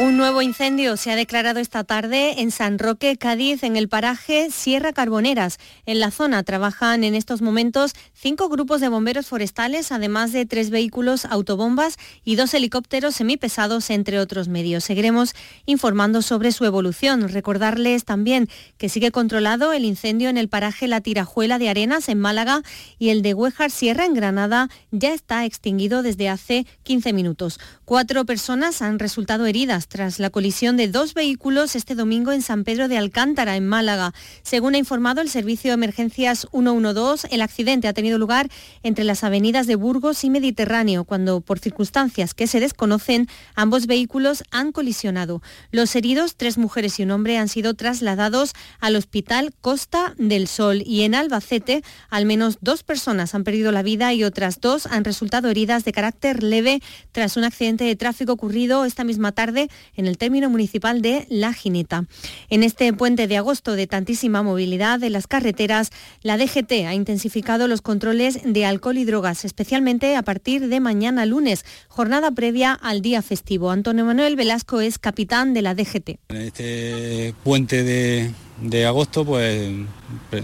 Un nuevo incendio se ha declarado esta tarde en San Roque, Cádiz, en el paraje Sierra Carboneras. En la zona trabajan en estos momentos cinco grupos de bomberos forestales, además de tres vehículos autobombas y dos helicópteros semipesados, entre otros medios. Seguiremos informando sobre su evolución. Recordarles también que sigue controlado el incendio en el paraje La Tirajuela de Arenas, en Málaga, y el de Huejar Sierra, en Granada, ya está extinguido desde hace 15 minutos. Cuatro personas han resultado heridas tras la colisión de dos vehículos este domingo en San Pedro de Alcántara, en Málaga. Según ha informado el Servicio de Emergencias 112, el accidente ha tenido lugar entre las avenidas de Burgos y Mediterráneo, cuando por circunstancias que se desconocen, ambos vehículos han colisionado. Los heridos, tres mujeres y un hombre, han sido trasladados al Hospital Costa del Sol y en Albacete al menos dos personas han perdido la vida y otras dos han resultado heridas de carácter leve tras un accidente de tráfico ocurrido esta misma tarde en el término municipal de La Gineta. En este puente de agosto de tantísima movilidad de las carreteras, la DGT ha intensificado los controles de alcohol y drogas, especialmente a partir de mañana lunes, jornada previa al día festivo. Antonio Manuel Velasco es capitán de la DGT. En este puente de, de agosto pues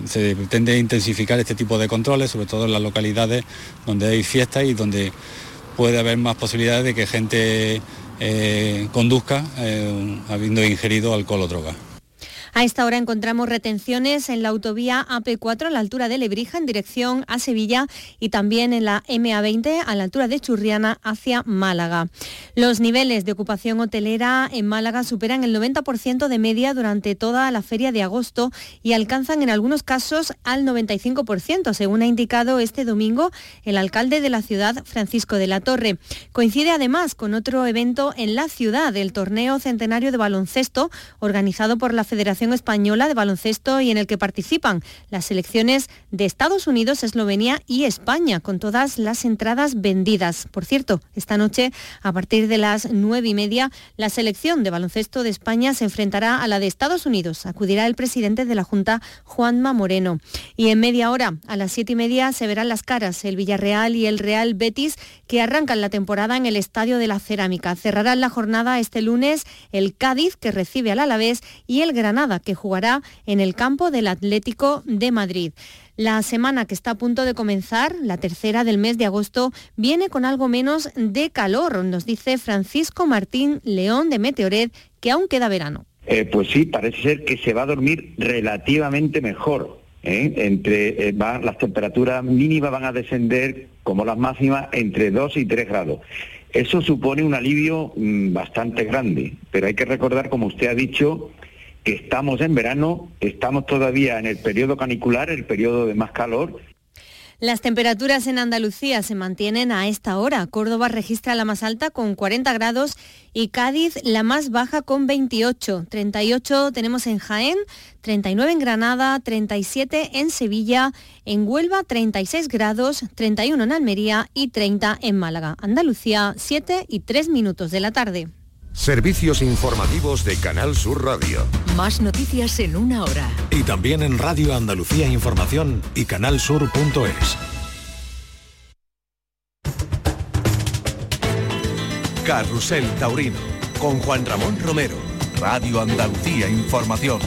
se pretende intensificar este tipo de controles, sobre todo en las localidades donde hay fiestas y donde puede haber más posibilidades de que gente eh, conduzca eh, habiendo ingerido alcohol o droga. A esta hora encontramos retenciones en la autovía AP4 a la altura de Lebrija en dirección a Sevilla y también en la MA20 a la altura de Churriana hacia Málaga. Los niveles de ocupación hotelera en Málaga superan el 90% de media durante toda la feria de agosto y alcanzan en algunos casos al 95%, según ha indicado este domingo el alcalde de la ciudad, Francisco de la Torre. Coincide además con otro evento en la ciudad, el torneo centenario de baloncesto organizado por la Federación Española de Baloncesto y en el que participan las selecciones de Estados Unidos, Eslovenia y España, con todas las entradas vendidas. Por cierto, esta noche, a partir de las nueve y media, la selección de baloncesto de España se enfrentará a la de Estados Unidos. Acudirá el presidente de la Junta, Juanma Moreno. Y en media hora, a las siete y media, se verán las caras el Villarreal y el Real Betis, que arrancan la temporada en el Estadio de la Cerámica. Cerrarán la jornada este lunes el Cádiz, que recibe al Alavés, y el Granada que jugará en el campo del Atlético de Madrid. La semana que está a punto de comenzar, la tercera del mes de agosto, viene con algo menos de calor, nos dice Francisco Martín León de Meteored, que aún queda verano. Eh, pues sí, parece ser que se va a dormir relativamente mejor. ¿eh? Entre eh, las temperaturas mínimas van a descender como las máximas entre 2 y 3 grados. Eso supone un alivio mm, bastante grande, pero hay que recordar, como usted ha dicho, estamos en verano, estamos todavía en el periodo canicular, el periodo de más calor. Las temperaturas en Andalucía se mantienen a esta hora. Córdoba registra la más alta con 40 grados y Cádiz la más baja con 28. 38 tenemos en Jaén, 39 en Granada, 37 en Sevilla, en Huelva 36 grados, 31 en Almería y 30 en Málaga. Andalucía 7 y 3 minutos de la tarde. Servicios informativos de Canal Sur Radio. Más noticias en una hora. Y también en Radio Andalucía Información y canalsur.es. Carrusel Taurino con Juan Ramón Romero. Radio Andalucía Información.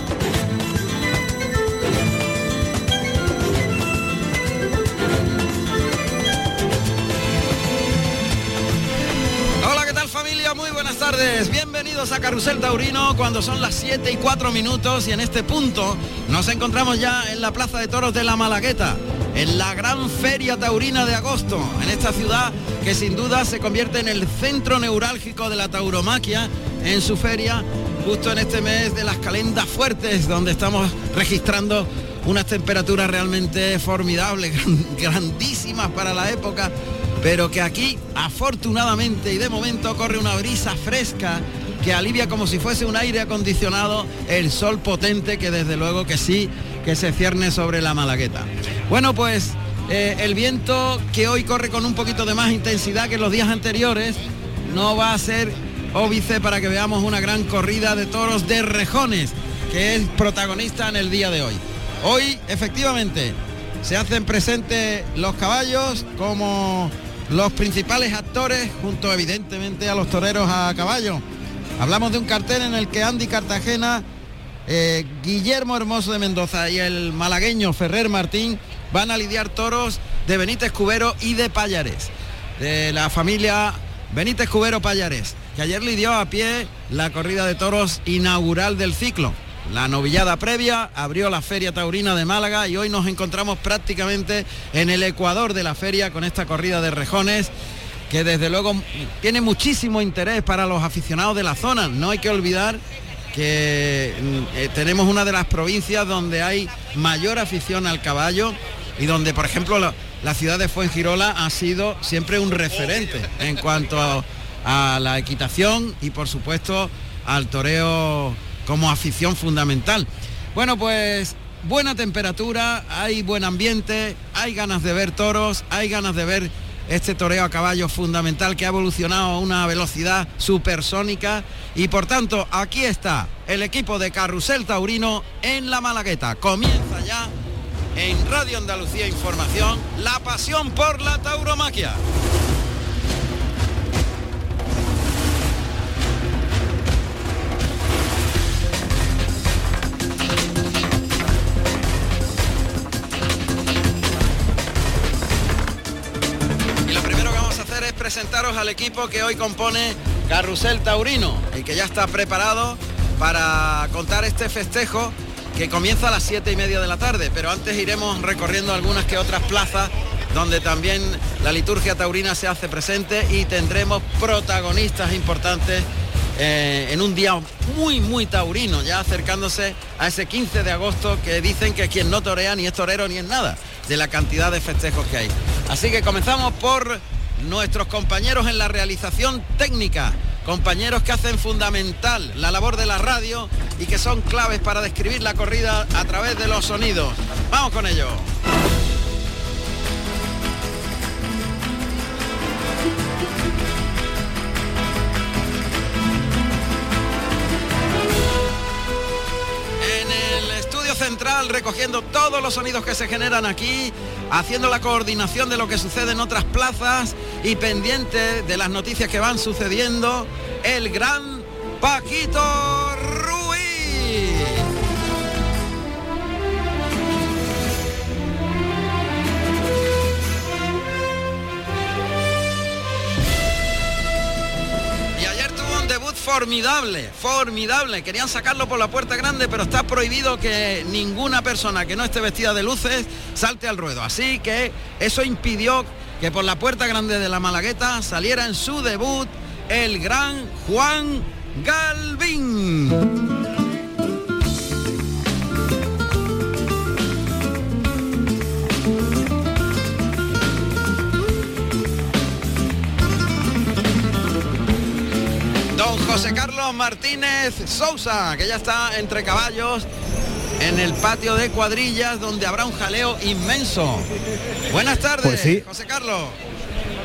Tardes, bienvenidos a Carrusel Taurino cuando son las 7 y 4 minutos y en este punto nos encontramos ya en la Plaza de Toros de la Malagueta, en la gran feria taurina de agosto, en esta ciudad que sin duda se convierte en el centro neurálgico de la tauromaquia en su feria, justo en este mes de las calendas fuertes donde estamos registrando unas temperaturas realmente formidables, grandísimas para la época pero que aquí afortunadamente y de momento corre una brisa fresca que alivia como si fuese un aire acondicionado el sol potente que desde luego que sí que se cierne sobre la Malagueta. Bueno, pues eh, el viento que hoy corre con un poquito de más intensidad que los días anteriores no va a ser óbice para que veamos una gran corrida de toros de rejones que es protagonista en el día de hoy. Hoy efectivamente se hacen presentes los caballos como los principales actores, junto evidentemente a los toreros a caballo. Hablamos de un cartel en el que Andy Cartagena, eh, Guillermo Hermoso de Mendoza y el malagueño Ferrer Martín van a lidiar toros de Benítez Cubero y de Payares, de la familia Benítez Cubero Payares, que ayer lidió a pie la corrida de toros inaugural del ciclo. La novillada previa abrió la Feria Taurina de Málaga y hoy nos encontramos prácticamente en el ecuador de la feria con esta corrida de rejones que desde luego tiene muchísimo interés para los aficionados de la zona. No hay que olvidar que mm, eh, tenemos una de las provincias donde hay mayor afición al caballo y donde, por ejemplo, la, ciudad de Fuengirola ha sido siempre un referente en cuanto a la equitación y, por supuesto, al toreo como afición fundamental. Bueno, pues buena temperatura, hay buen ambiente, hay ganas de ver toros, hay ganas de ver este toreo a caballo fundamental que ha evolucionado a una velocidad supersónica y por tanto aquí está el equipo de Carrusel Taurino en la Malagueta. Comienza ya en Radio Andalucía Información la pasión por la tauromaquia. Presentaros al equipo que hoy compone Carrusel Taurino y que ya está preparado para contar este festejo que comienza a las siete y media de la tarde, pero antes iremos recorriendo algunas que otras plazas donde también la liturgia taurina se hace presente y tendremos protagonistas importantes eh, en un día muy, muy taurino, ya acercándose a ese 15 de agosto que dicen que quien no torea ni es torero ni es nada de la cantidad de festejos que hay. Así que comenzamos por nuestros compañeros en la realización técnica, compañeros que hacen fundamental la labor de la radio y que son claves para describir la corrida a través de los sonidos. Vamos con ello. Recogiendo todos los sonidos que se generan aquí, haciendo la coordinación de lo que sucede en otras plazas y pendiente de las noticias que van sucediendo, el gran Paquito formidable, formidable. Querían sacarlo por la puerta grande, pero está prohibido que ninguna persona que no esté vestida de luces salte al ruedo. Así que eso impidió que por la puerta grande de la Malagueta saliera en su debut el gran Juan Galvín. José Carlos Martínez Sousa, que ya está entre caballos en el patio de cuadrillas donde habrá un jaleo inmenso. Buenas tardes, pues sí. José Carlos.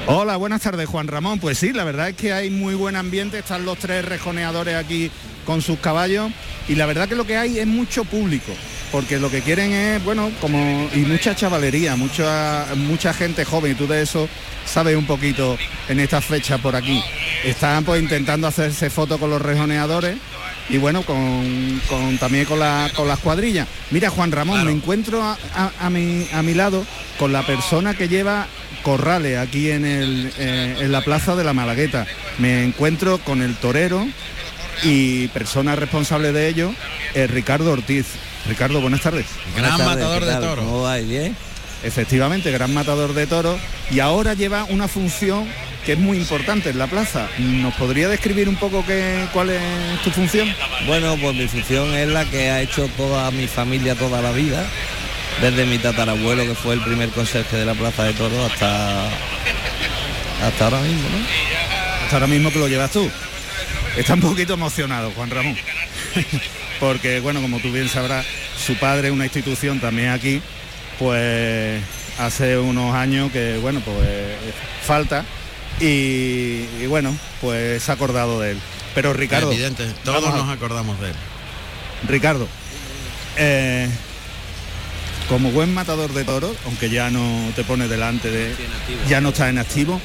Hola, buenas tardes, Juan Ramón. Pues sí, la verdad es que hay muy buen ambiente, están los tres rejoneadores aquí con sus caballos y la verdad que lo que hay es mucho público, porque lo que quieren es, bueno, como y mucha chavalería, mucha mucha gente joven, y tú de eso sabes un poquito en esta fecha por aquí. Están pues intentando hacerse fotos con los rejoneadores y bueno, con, también con, la, con las cuadrillas. Mira, Juan Ramón, me encuentro a, mi, a mi lado con la persona que lleva corrales aquí en, el, eh, en la plaza de la Malagueta. Me encuentro con el torero y persona responsable de ello, es Ricardo Ortiz. Ricardo, buenas tardes. Gran matador de toros. ¿Cómo va? ¿Bien? Efectivamente, gran matador de toros y ahora lleva una función que es muy importante en la plaza. ¿Nos podría describir un poco qué, cuál es tu función? Bueno, pues mi función es la que ha hecho toda mi familia toda la vida, desde mi tatarabuelo, que fue el primer conserje de la Plaza de Toros, hasta, hasta ahora mismo, ¿no? Hasta ahora mismo que lo llevas tú. Está un poquito emocionado, Juan Ramón. Porque, bueno, como tú bien sabrás, su padre, una institución también aquí, pues hace unos años que, bueno, pues falta y, bueno, pues se ha acordado de él. Pero Ricardo... todos nos acordamos de él. Ricardo, eh, como buen matador de toros, aunque ya no te pone delante de... ya no está en activo,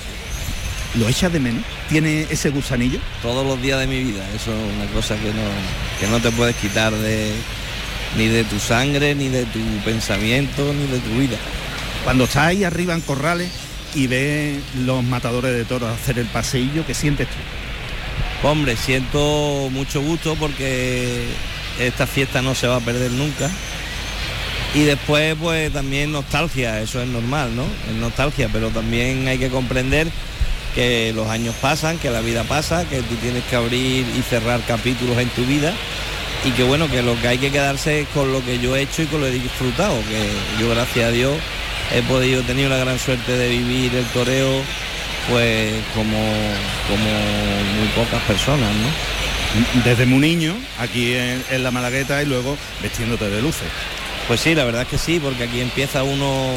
¿lo echas de menos? ¿Tiene ese gusanillo? Todos los días de mi vida, eso es una cosa que no, que no te puedes quitar de, ni de tu sangre, ni de tu pensamiento, ni de tu vida. Cuando estás ahí arriba en corrales y ves los matadores de toros hacer el paseillo, ¿qué sientes tú? Hombre, siento mucho gusto porque esta fiesta no se va a perder nunca. Y después pues también nostalgia, eso es normal, ¿no? Es nostalgia, pero también hay que comprender que los años pasan, que la vida pasa, que tú tienes que abrir y cerrar capítulos en tu vida y que bueno, que lo que hay que quedarse es con lo que yo he hecho y con lo que he disfrutado, que yo gracias a Dios he podido, tenido la gran suerte de vivir el toreo pues como, como muy pocas personas, ¿no? Desde muy niño, aquí en, en la Malagueta y luego vestiéndote de luces. Pues sí, la verdad es que sí, porque aquí empieza uno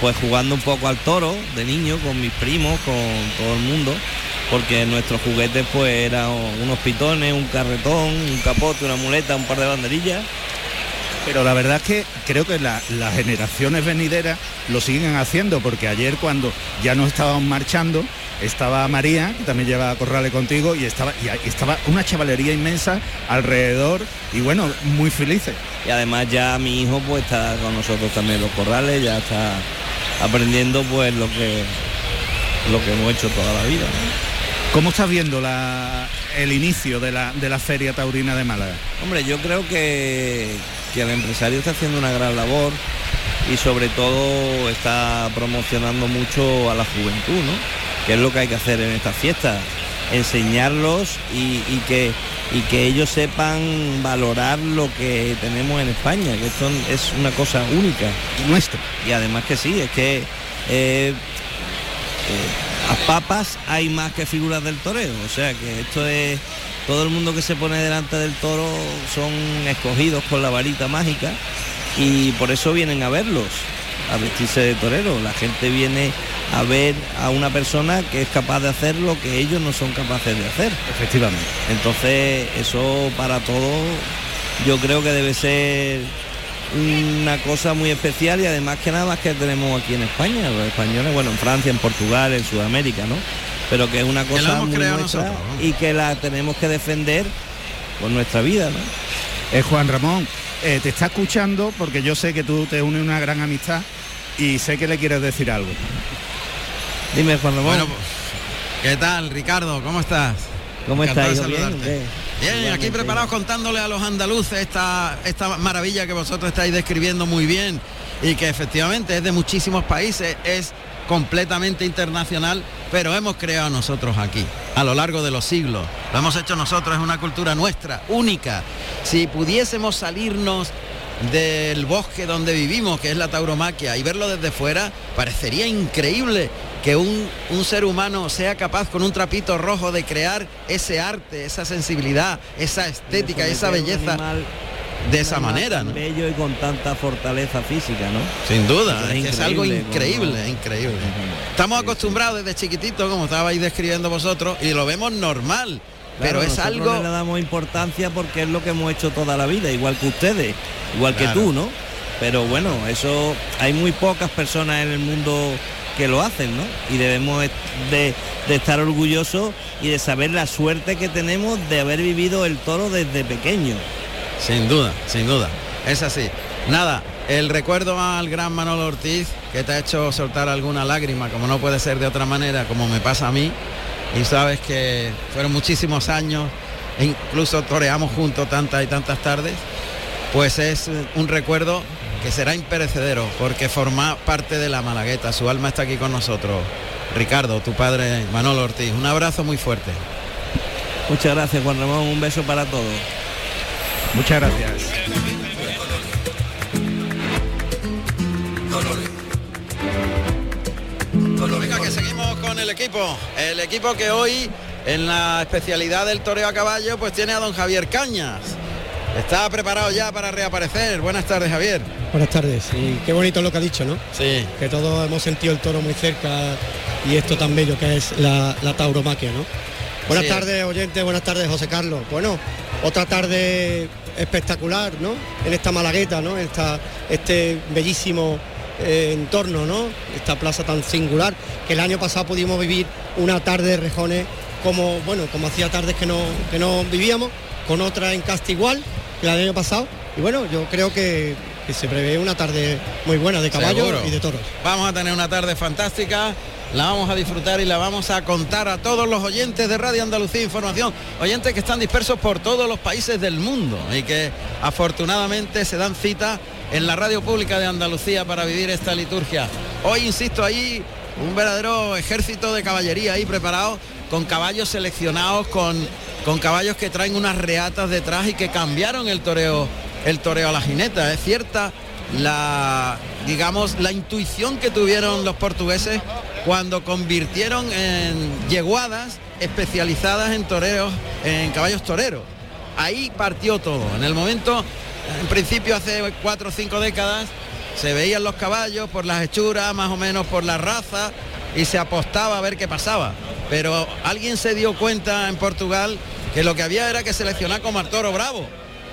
pues jugando un poco al toro de niño con mis primos, con todo el mundo, porque nuestros juguetes pues eran unos pitones, un carretón, un capote, una muleta, un par de banderillas. Pero la verdad es que creo que la- las generaciones venideras lo siguen haciendo, porque ayer cuando ya no estábamos marchando, estaba María, que también lleva Corrales contigo, y estaba, y estaba una chavalería inmensa alrededor y bueno, muy felices. Y además ya mi hijo pues está con nosotros también los corrales, ya está aprendiendo pues lo que lo que hemos hecho toda la vida. ¿no? ¿Cómo estás viendo la- el inicio de la, de la Feria Taurina de Málaga? Hombre, yo creo que, que el empresario está haciendo una gran labor y sobre todo está promocionando mucho a la juventud, ¿no? Que es lo que hay que hacer en estas fiestas, enseñarlos y, y que, y que ellos sepan valorar lo que tenemos en España, que esto es una cosa única. Nuestro. Y además que sí, es que eh, eh, a papas hay más que figuras del toreo, o sea que esto es todo el mundo que se pone delante del toro son escogidos con la varita mágica y por eso vienen a verlos, a vestirse de torero. La gente viene a ver a una persona que es capaz de hacer lo que ellos no son capaces de hacer. Efectivamente. Entonces, eso para todos yo creo que debe ser una cosa muy especial y además que nada más que tenemos aquí en España, los españoles, bueno, en Francia, en Portugal, en Sudamérica, ¿no? Pero que es una cosa muy nuestra nosotros, ¿no? y que la tenemos que defender con nuestra vida, ¿no? Eh, Juan Ramón, eh, te está escuchando porque yo sé que tú te unes una gran amistad y sé que le quieres decir algo. Dime, Juan Ramón. Bueno, pues, ¿qué tal, Ricardo? ¿Cómo estás? ¿Cómo estás? ¿Bien? aquí preparados contándole a los andaluces esta, esta maravilla que vosotros estáis describiendo muy bien y que efectivamente es de muchísimos países, es completamente internacional, pero hemos creado nosotros aquí, a lo largo de los siglos. Lo hemos hecho nosotros, es una cultura nuestra, única. Si pudiésemos salirnos del bosque donde vivimos, que es la tauromaquia, y verlo desde fuera, parecería increíble que un, un ser humano sea capaz con un trapito rojo de crear ese arte, esa sensibilidad, esa estética, esa belleza animal- de esa manera, ¿no? bello y con tanta fortaleza física, ¿no? Sin duda, es, algo increíble, como- increíble. Estamos acostumbrados desde chiquititos, como estabais describiendo vosotros, y lo vemos normal, pero es algo... no le damos importancia porque es lo que hemos hecho toda la vida, igual que ustedes, igual Claro. que tú, ¿no? Pero bueno, eso hay muy pocas personas en el mundo que lo hacen, ¿no? Y debemos de, de estar orgullosos y de saber la suerte que tenemos de haber vivido el toro desde pequeño. Sin duda, sin duda. Es así. Nada, el recuerdo al gran Manolo Ortiz, que te ha hecho soltar alguna lágrima, como no puede ser de otra manera, como me pasa a mí. Y sabes que fueron muchísimos años, e incluso toreamos juntos tantas y tantas tardes. Pues es un recuerdo que será imperecedero, porque forma parte de la Malagueta. Su alma está aquí con nosotros. Ricardo, tu padre Manolo Ortiz. Un abrazo muy fuerte. Muchas gracias, Juan Ramón, un beso para todos. Muchas gracias. Equipo. El equipo que hoy, en la especialidad del toreo a caballo, pues tiene a don Javier Cañas. Está preparado ya para reaparecer. Buenas tardes, Javier. Buenas tardes. Y qué bonito lo que ha dicho, ¿no? Sí. Que todos hemos sentido el toro muy cerca y esto tan bello que es la, la tauromaquia, ¿no? Buenas Sí. tardes, oyentes, buenas tardes, José Carlos. Bueno, otra tarde espectacular, ¿no? En esta Malagueta, ¿no? Esta, este bellísimo eh, entorno, ¿no? Esta plaza tan singular, que el año pasado pudimos vivir una tarde de rejones como, bueno, como hacía tardes que no, que no vivíamos, con otra en casta igual que el año pasado. Y bueno, yo creo que, que se prevé una tarde muy buena de caballos Seguro. y de toros. Vamos a tener una tarde fantástica, la vamos a disfrutar y la vamos a contar a todos los oyentes de Radio Andalucía Información, oyentes que están dispersos por todos los países del mundo y que afortunadamente se dan cita en la radio pública de Andalucía para vivir esta liturgia. Hoy, insisto, ahí un verdadero ejército de caballería ahí preparado con caballos seleccionados, con, con caballos que traen unas reatas detrás y que cambiaron el toreo, el toreo a la jineta. Es cierta la digamos la intuición que tuvieron los portugueses cuando convirtieron en yeguadas especializadas en toreros, en caballos toreros. Ahí partió todo. En el momento, en principio hace cuatro o cinco décadas, se veían los caballos por las hechuras, más o menos por la raza, y se apostaba a ver qué pasaba. Pero alguien se dio cuenta en Portugal que lo que había era que seleccionar como al toro bravo.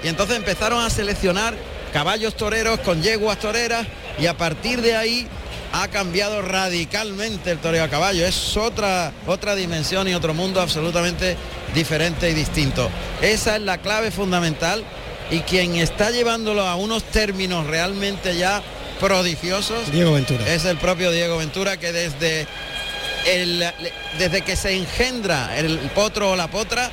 Y entonces empezaron a seleccionar caballos toreros con yeguas toreras y a partir de ahí ha cambiado radicalmente el toreo a caballo. Es otra, otra dimensión y otro mundo absolutamente diferente y distinto. Esa es la clave fundamental y quien está llevándolo a unos términos realmente ya prodigiosos Diego Ventura. es el propio Diego Ventura que desde el, desde que se engendra el potro o la potra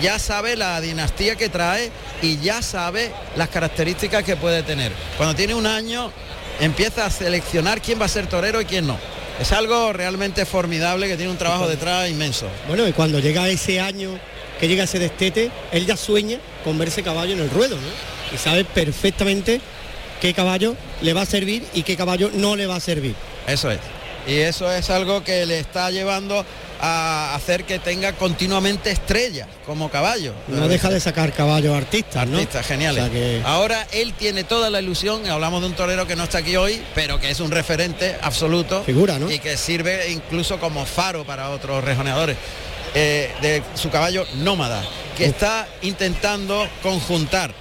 ya sabe la dinastía que trae y ya sabe las características que puede tener. Cuando tiene un año empieza a seleccionar quién va a ser torero y quién no. Es algo realmente formidable que tiene un trabajo detrás inmenso. Bueno, y cuando llega ese año que llega ese destete, él ya sueña con ver ese caballo en el ruedo, ¿no? Y sabe perfectamente qué caballo le va a servir y qué caballo no le va a servir. Eso es. Y eso es algo que le está llevando a hacer que tenga continuamente estrellas como caballo. No deja de sacar caballos artistas, ¿no? Artistas geniales. O sea que- Ahora él tiene toda la ilusión, hablamos de un torero que no está aquí hoy, pero que es un referente absoluto. Figura, ¿no? Y que sirve incluso como faro para otros rejoneadores. Eh, de su caballo nómada, que está intentando conjuntar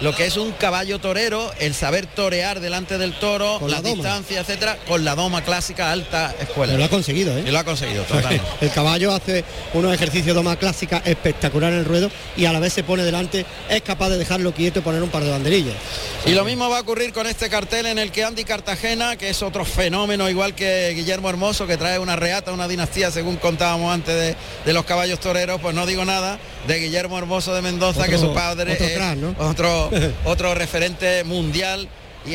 lo que es un caballo torero, el saber torear delante del toro, Con la distancias, etcétera, con la doma clásica alta escuela. Pero lo ha conseguido, ¿eh? Y lo ha conseguido, totalmente. el caballo hace unos ejercicios de doma clásica espectacular en el ruedo y a la vez se pone delante, es capaz de dejarlo quieto y poner un par de banderillas. Y lo mismo va a ocurrir con este cartel en el que Andy Cartagena, que es otro fenómeno igual que Guillermo Hermoso, que trae una reata, una dinastía, según contábamos antes de, de los caballos toreros, pues no digo nada de Guillermo Hermoso de Mendoza, Otro- que su padre otro es crack, ¿no? otro, otro referente mundial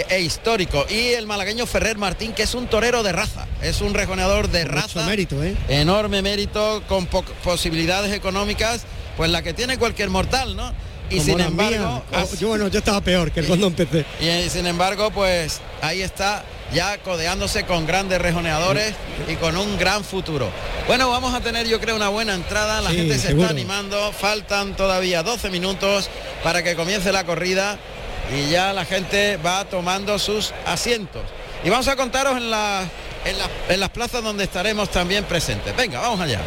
e histórico. Y el malagueño Ferrer Martín, que es un torero de raza, es un rejoneador de Mucho raza mérito, ¿eh? enorme mérito, con po- posibilidades económicas, pues la que tiene cualquier mortal, ¿no? Y Como sin embargo, has- yo, bueno, yo estaba peor que cuando empecé. y sin embargo, pues ahí está ya codeándose con grandes rejoneadores y con un gran futuro. Bueno, vamos a tener yo creo una buena entrada, la Sí, gente se seguro. está animando, faltan todavía 12 minutos para que comience la corrida y ya la gente va tomando sus asientos. Y vamos a contaros en, la- en, la- en las plazas donde estaremos también presentes. Venga, vamos allá.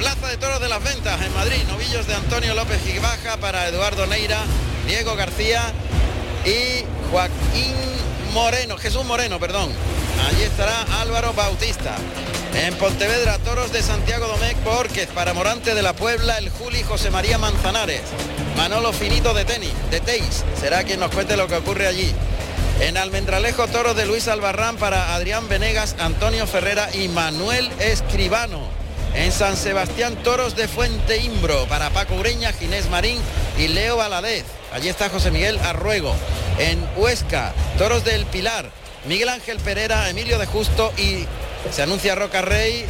Plaza de Toros de las Ventas en Madrid, novillos de Antonio López Gibaja para Eduardo Neira, Diego García y Joaquín Moreno, Jesús Moreno, perdón. Allí estará Álvaro Bautista. En Pontevedra, Toros de Santiago Domecq Borquez para Morante de la Puebla, el Juli José María Manzanares. Manolo Finito de tenis, de Teis, será quien nos cuente lo que ocurre allí. En Almendralejo, toros de Luis Albarrán para Adrián Venegas, Antonio Ferrera y Manuel Escribano. En San Sebastián, toros de Fuente Imbro para Paco Ureña, Ginés Marín y Leo Valadez. Allí está José Miguel Arruego. En Huesca, toros del Pilar, Miguel Ángel Pereira, Emilio de Justo y se anuncia Roca Rey,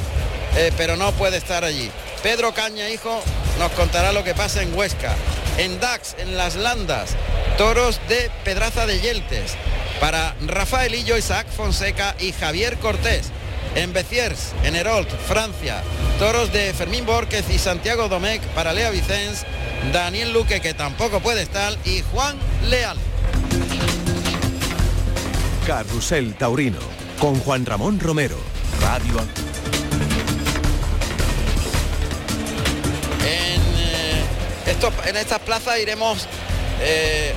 eh, pero no puede estar allí. Pedro Caña, hijo, nos contará lo que pasa en Huesca. En Dax, en Las Landas, toros de Pedraza de Yeltes para Rafaelillo, Isaac Fonseca y Javier Cortés. En Beciers, en Herold, Francia, toros de Fermín Borquez y Santiago Domecq para Lea Vicens, Daniel Luque, que tampoco puede estar, y Juan Leal. Carrusel Taurino con Juan Ramón Romero. Radio En eh, en estas plazas iremos eh,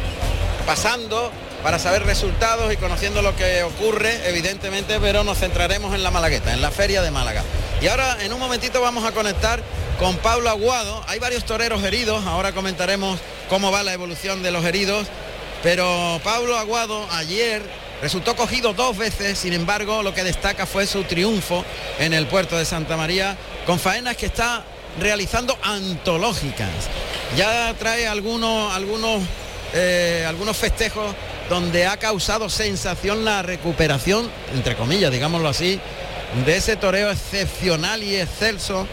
pasando para saber resultados y conociendo lo que ocurre, evidentemente, pero nos centraremos en la Malagueta, en la Feria de Málaga. Y ahora en un momentito vamos a conectar con Pablo Aguado. Hay varios toreros heridos, ahora comentaremos cómo va la evolución de los heridos, pero Pablo Aguado ayer resultó cogido dos veces, sin embargo lo que destaca fue su triunfo en el puerto de Santa María, con faenas que está realizando antológicas. Ya trae algunos, algunos, eh, algunos festejos donde ha causado sensación la recuperación, entre comillas, digámoslo así, de ese toreo excepcional y excelso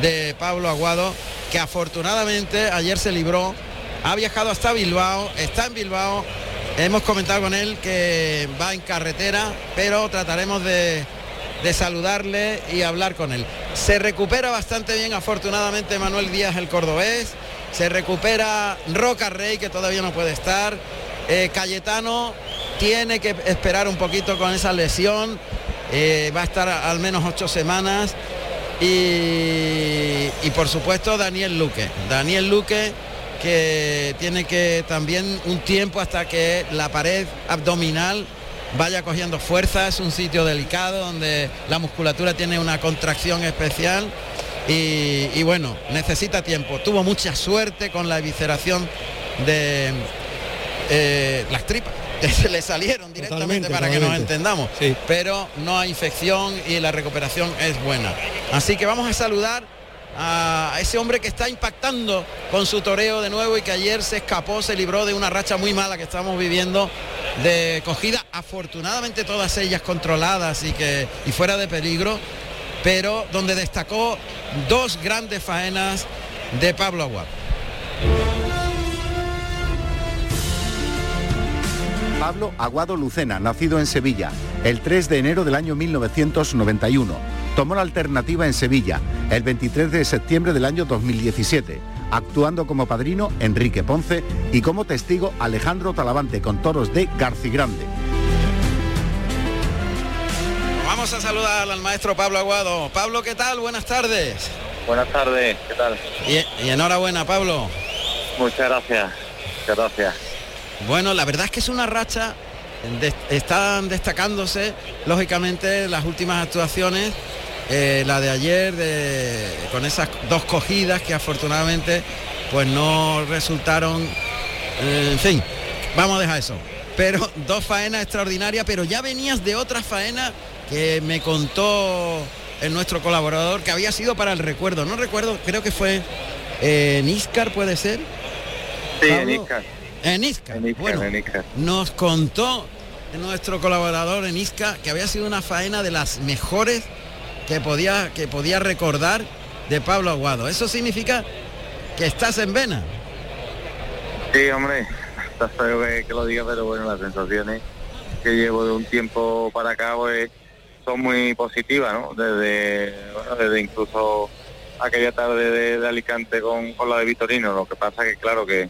de Pablo Aguado, que afortunadamente ayer se libró, ha viajado hasta Bilbao, está en Bilbao, hemos comentado con él que va en carretera, pero trataremos de, de saludarle y hablar con él. Se recupera bastante bien, afortunadamente, Manuel Díaz el cordobés, se recupera Roca Rey, que todavía no puede estar, eh, Cayetano tiene que esperar un poquito con esa lesión, eh, va a estar al menos ocho semanas. Y, y por supuesto Daniel Luque. Daniel Luque que tiene que también un tiempo hasta que la pared abdominal vaya cogiendo fuerza, es un sitio delicado donde la musculatura tiene una contracción especial y, y bueno, necesita tiempo. Tuvo mucha suerte con la evisceración de eh, las tripas que se le salieron directamente para que nos entendamos. Pero no hay infección y la recuperación es buena. Así que vamos a saludar a ese hombre que está impactando con su toreo de nuevo y que ayer se escapó, se libró de una racha muy mala que estamos viviendo de cogida, afortunadamente todas ellas controladas y que y fuera de peligro, pero donde destacó dos grandes faenas de Pablo Aguado. Pablo Aguado Lucena, nacido en Sevilla, el 3 de enero del año 1991. Tomó la alternativa en Sevilla el 23 de septiembre del año 2017, actuando como padrino Enrique Ponce y como testigo Alejandro Talavante con toros de Garcigrande. Vamos a saludar al maestro Pablo Aguado. Pablo, ¿qué tal? Buenas tardes. Buenas tardes, ¿qué tal? Y, y enhorabuena, Pablo. Muchas gracias, muchas gracias. Bueno, la verdad es que es una racha, de- están destacándose lógicamente las últimas actuaciones, eh, la de ayer de- con esas dos cogidas que afortunadamente pues no resultaron, eh, en fin, vamos a dejar eso. Pero dos faenas extraordinarias, pero ya venías de otra faena que me contó el nuestro colaborador que había sido para el recuerdo. No recuerdo, creo que fue eh, en Iscar, puede ser. Sí, en. Iscar. En Iscar. En Iscar, bueno, en Iscar. nos contó nuestro colaborador en Isca que había sido una faena de las mejores que podía, que podía recordar de Pablo Aguado. Eso significa que estás en vena. Sí, hombre, está feo que, que lo diga, pero bueno, las sensaciones que llevo de un tiempo para acá pues, son muy positivas, ¿no? Desde, desde incluso aquella tarde de, Alicante con, con la de Vitorino. Lo que pasa que, claro, que,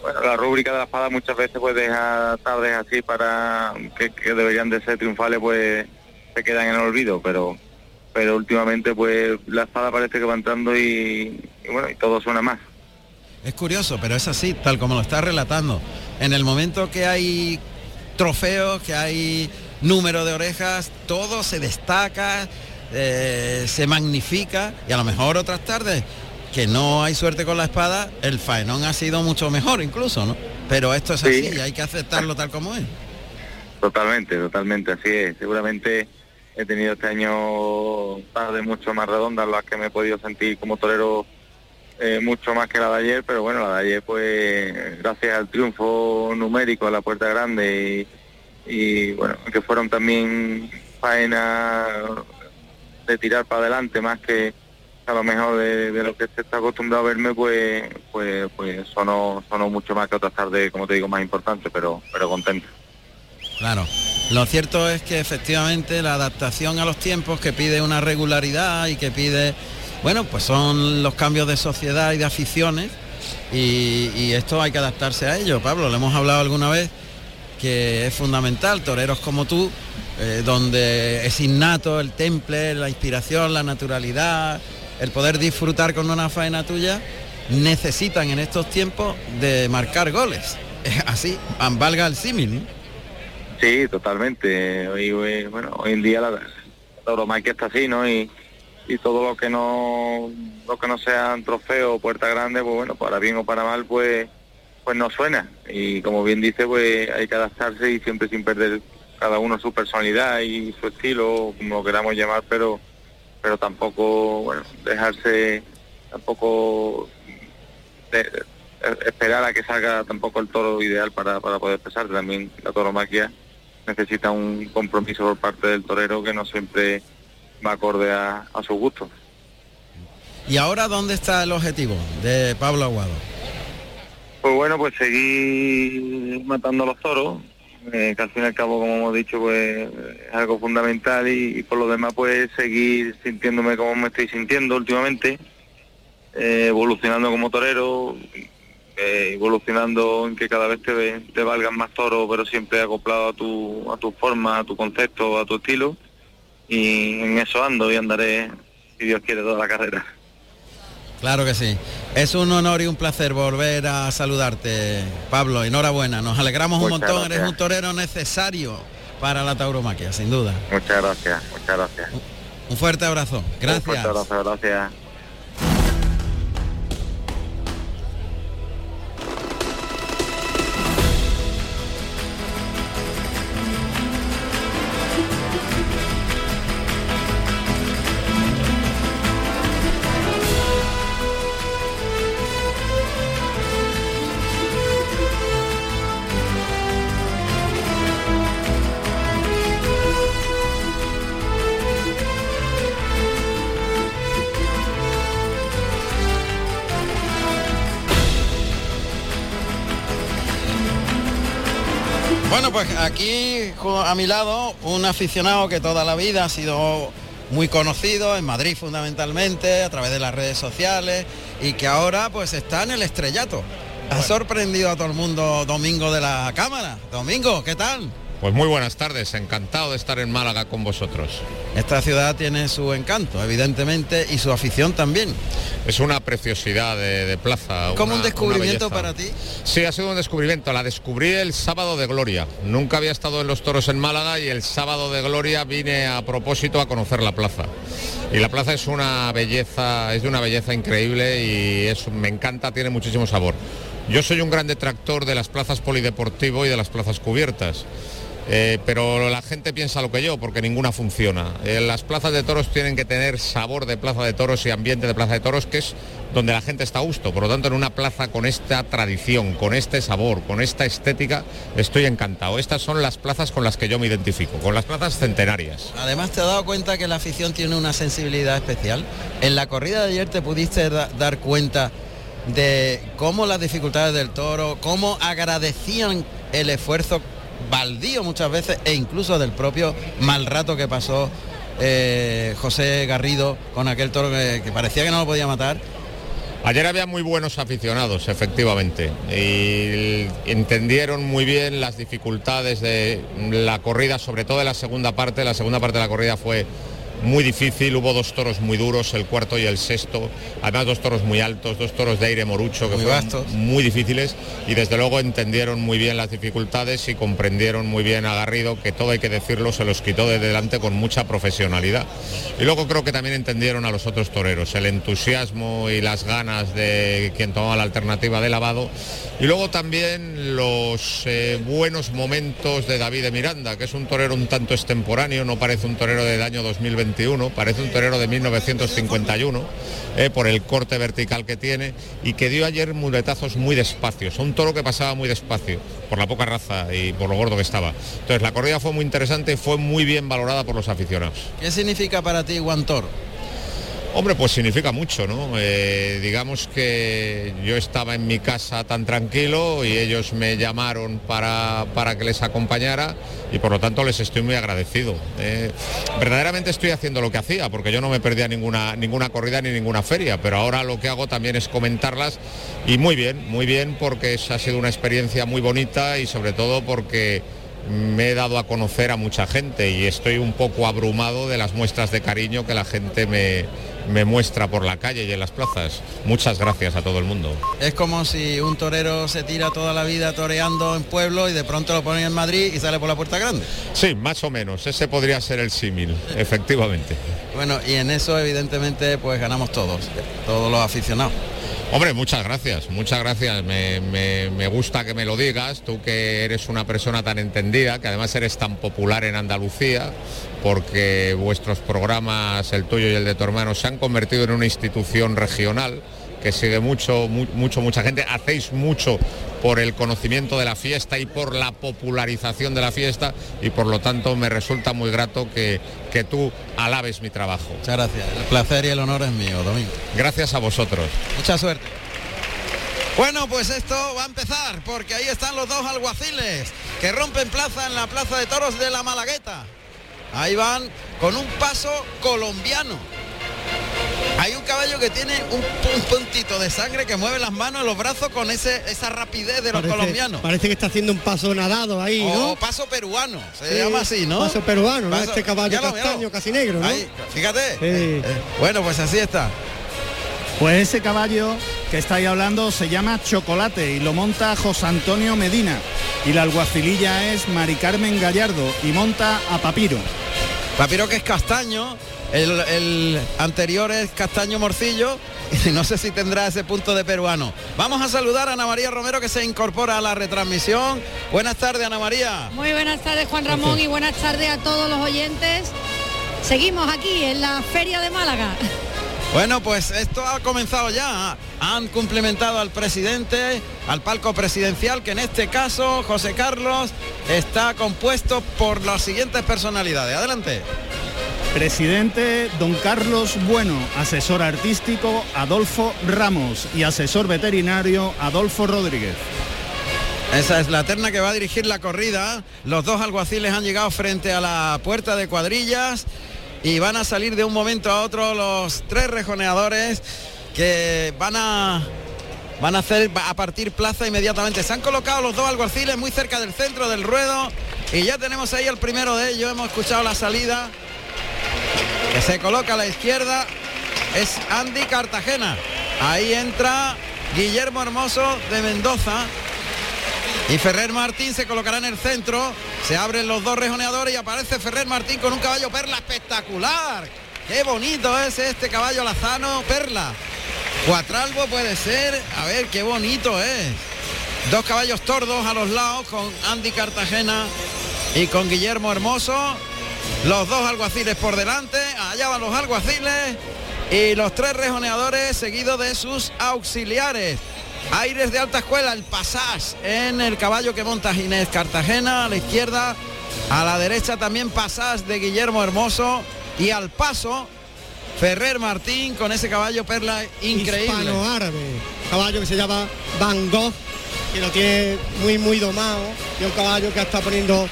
bueno, la rúbrica de la espada muchas veces pues deja tardes así para que, que deberían de ser triunfales, pues se quedan en el olvido, pero pero últimamente pues la espada parece que va entrando y, y bueno, y todo suena más. Es curioso, pero es así, tal como lo está relatando. En el momento que hay trofeos, que hay número de orejas, todo se destaca, eh, se magnifica y a lo mejor otras tardes que no hay suerte con la espada, el faenón ha sido mucho mejor incluso, ¿no? Pero esto es así Sí. y hay que aceptarlo tal como es. Totalmente, totalmente, así es. Seguramente he tenido este año tardes mucho más redondas, las que me he podido sentir como torero eh, mucho más que la de ayer, pero bueno, la de ayer pues gracias al triunfo numérico a la puerta grande y, y, bueno, que fueron también faenas de tirar para adelante más que a lo mejor de, lo que se está acostumbrado a verme, pues pues pues sonó, sonó mucho más que otras tardes, como te digo, más importantes, pero pero contento. Claro. Lo cierto es que efectivamente la adaptación a los tiempos que pide una regularidad y que pide, bueno, pues son los cambios de sociedad y de aficiones y, y esto hay que adaptarse a ello. Pablo, le hemos hablado alguna vez que es fundamental, toreros como tú, eh, donde es innato el temple, la inspiración, la naturalidad, el poder disfrutar con una faena tuya, necesitan en estos tiempos de marcar goles. Así, valga el símil. Sí, totalmente. Hoy, bueno, hoy en día la, la tauromaquia está así, ¿no? Y, y todo lo que no lo que no sean trofeos puerta grande, pues bueno, para bien o para mal, pues pues no suena. Y como bien dice, pues hay que adaptarse y siempre sin perder cada uno su personalidad y su estilo, como lo queramos llamar, pero pero tampoco, bueno, dejarse tampoco esperar a que salga tampoco el toro ideal para, para poder pesar. También la tauromaquia necesita un compromiso por parte del torero que no siempre va acorde a, a su gusto. ¿Y ahora dónde está el objetivo de Pablo Aguado? Pues bueno, pues seguir matando a los toros, eh, que al fin y al cabo, como hemos dicho, pues es algo fundamental y, por lo demás, pues seguir sintiéndome como me estoy sintiendo últimamente, eh, evolucionando como torero, eh, evolucionando en que cada vez te, te valgan más toros, pero siempre acoplado a tu, a tu forma, a tu concepto, a tu estilo, y en eso ando y andaré, si Dios quiere, toda la carrera. Claro que sí. Es un honor y un placer volver a saludarte, Pablo. Enhorabuena. Nos alegramos un montón. gracias. Eres un torero necesario para la tauromaquia, sin duda. Muchas gracias, muchas gracias. Un fuerte abrazo. Un Gracias. fuerte abrazo, gracias. A mi lado un aficionado que toda la vida ha sido muy conocido en Madrid fundamentalmente a través de las redes sociales y que ahora pues está en el estrellato. Ha sorprendido a todo el mundo Domingo de la Cámara. Domingo, ¿qué tal? Pues muy buenas tardes, encantado de estar en Málaga con vosotros. Esta ciudad tiene su encanto, evidentemente, y su afición también. Es una preciosidad de, de plaza. Como un descubrimiento para ti. Sí, ha sido un descubrimiento. La descubrí el sábado de Gloria. Nunca había estado en los toros en Málaga y el sábado de Gloria vine a propósito a conocer la plaza. Y la plaza es una belleza, es de una belleza increíble y es, me encanta, tiene muchísimo sabor. Yo soy un gran detractor de las plazas polideportivo y de las plazas cubiertas. Eh, pero la gente piensa lo que yo, porque ninguna funciona. Eh, las plazas de toros tienen que tener sabor de plaza de toros y ambiente de plaza de toros, que es donde la gente está a gusto. Por lo tanto, en una plaza con esta tradición, con este sabor, con esta estética, estoy encantado. Estas son las plazas con las que yo me identifico, con las plazas centenarias. Además, ¿te has dado cuenta que la afición tiene una sensibilidad especial? En la corrida de ayer te pudiste da- dar cuenta de cómo las dificultades del toro, cómo agradecían el esfuerzo baldío muchas veces e incluso del propio mal rato que pasó eh, José Garrido con aquel toro que, que parecía que no lo podía matar. Ayer había muy buenos aficionados, efectivamente, y entendieron muy bien las dificultades de la corrida, sobre todo en la segunda parte. La segunda parte de la corrida fue muy difícil, hubo dos toros muy duros, el cuarto y el sexto, además dos toros muy altos, dos toros de aire morucho que Muy fueron vastos. muy difíciles y desde luego entendieron muy bien las dificultades y comprendieron muy bien a Garrido que todo hay que decirlo, se los quitó de delante con mucha profesionalidad. Y luego creo que también entendieron a los otros toreros, el entusiasmo y las ganas de quien tomaba la alternativa de lavado. Y luego también los eh, buenos momentos de David de Miranda, que es un torero un tanto extemporáneo, no parece un torero del año 2021, parece un torero de 1951, eh, por el corte vertical que tiene, y que dio ayer muletazos muy despacios. Un toro que pasaba muy despacio, por la poca raza y por lo gordo que estaba. Entonces la corrida fue muy interesante y fue muy bien valorada por los aficionados. ¿Qué significa para ti Guantor? Hombre, pues significa mucho, ¿no? Eh, digamos que yo estaba en mi casa tan tranquilo y ellos me llamaron para, para que les acompañara y por lo tanto les estoy muy agradecido. Eh, verdaderamente estoy haciendo lo que hacía porque yo no me perdía ninguna, ninguna corrida ni ninguna feria, pero ahora lo que hago también es comentarlas y muy bien, muy bien porque ha sido una experiencia muy bonita y sobre todo porque me he dado a conocer a mucha gente y estoy un poco abrumado de las muestras de cariño que la gente me, me muestra por la calle y en las plazas. Muchas gracias a todo el mundo. Es como si un torero se tira toda la vida toreando en pueblo y de pronto lo ponen en Madrid y sale por la puerta grande. Sí, más o menos. Ese podría ser el símil, efectivamente. Bueno, y en eso evidentemente pues ganamos todos, todos los aficionados. Hombre, muchas gracias, muchas gracias. Me, me- gusta que me lo digas, tú que eres una persona tan entendida, que además eres tan popular en Andalucía, porque vuestros programas, el tuyo y el de tu hermano, se han convertido en una institución regional que sigue mucho, mu- mucho, mucha gente. Hacéis mucho por el conocimiento de la fiesta y por la popularización de la fiesta y por lo tanto me resulta muy grato que, que tú alabes mi trabajo. Muchas gracias. El placer y el honor es mío, Domingo. Gracias a vosotros. Mucha suerte. Bueno, pues esto va a empezar porque ahí están los dos alguaciles que rompen plaza en la Plaza de Toros de la Malagueta. Ahí van con un paso colombiano. Hay un caballo que tiene un, pu- un puntito de sangre que mueve las manos y los brazos con ese, esa rapidez de los Parece- colombianos. Parece que está haciendo un paso nadado ahí, ¿no? Paso peruano, se Sí, llama así, ¿no? Paso peruano, ¿no? Este caballo míralo, míralo. castaño, casi negro, ¿no? Ahí, fíjate. Sí. Eh, Bueno, pues así está. Pues ese caballo que estáis hablando se llama Chocolate y lo monta José Antonio Medina. Y la alguacililla es Mari Carmen Gallardo y monta a Papiro. Papiro que es castaño, el, anterior es castaño morcillo y no sé si tendrá ese punto de peruano. Vamos a saludar a Ana María Romero que se incorpora a la retransmisión. Buenas tardes Ana María. Muy buenas tardes Juan Ramón y buenas tardes a todos los oyentes. Seguimos aquí en la Feria de Málaga. Bueno, pues esto ha comenzado ya. Han cumplimentado al presidente, al palco presidencial, que en este caso, José Carlos, está compuesto por las siguientes personalidades. Adelante. Presidente Don Carlos Bueno, asesor artístico Adolfo Ramos y asesor veterinario Adolfo Rodríguez. Esa es la terna que va a dirigir la corrida. Los dos alguaciles han llegado frente a la puerta de cuadrillas y van a salir de un momento a otro los tres rejoneadores que van a van a hacer a partir plaza inmediatamente. Se han colocado los dos alguaciles muy cerca del centro del ruedo y ya tenemos ahí el primero de ellos. Hemos escuchado la salida que se coloca a la izquierda es Andy Cartagena. Ahí entra Guillermo Hermoso de Mendoza. Y Ferrer Martín se colocará en el centro. Se abren los dos rejoneadores y aparece Ferrer Martín con un caballo perla espectacular. Qué bonito es este caballo lazano perla. Cuatralbo puede ser. A ver qué bonito es. Dos caballos tordos a los lados con Andy Cartagena y con Guillermo Hermoso. Los dos alguaciles por delante. Allá van los alguaciles. Y los tres rejoneadores seguidos de sus auxiliares. Aires de alta escuela, el pasás en el caballo que monta Ginés Cartagena a la izquierda, a la derecha también pasás de Guillermo Hermoso. Y al paso Ferrer Martín con ese caballo perla increíble. Hispano-árabe, caballo que se llama Van Gogh, que lo tiene muy muy domado, y un caballo que está poniendo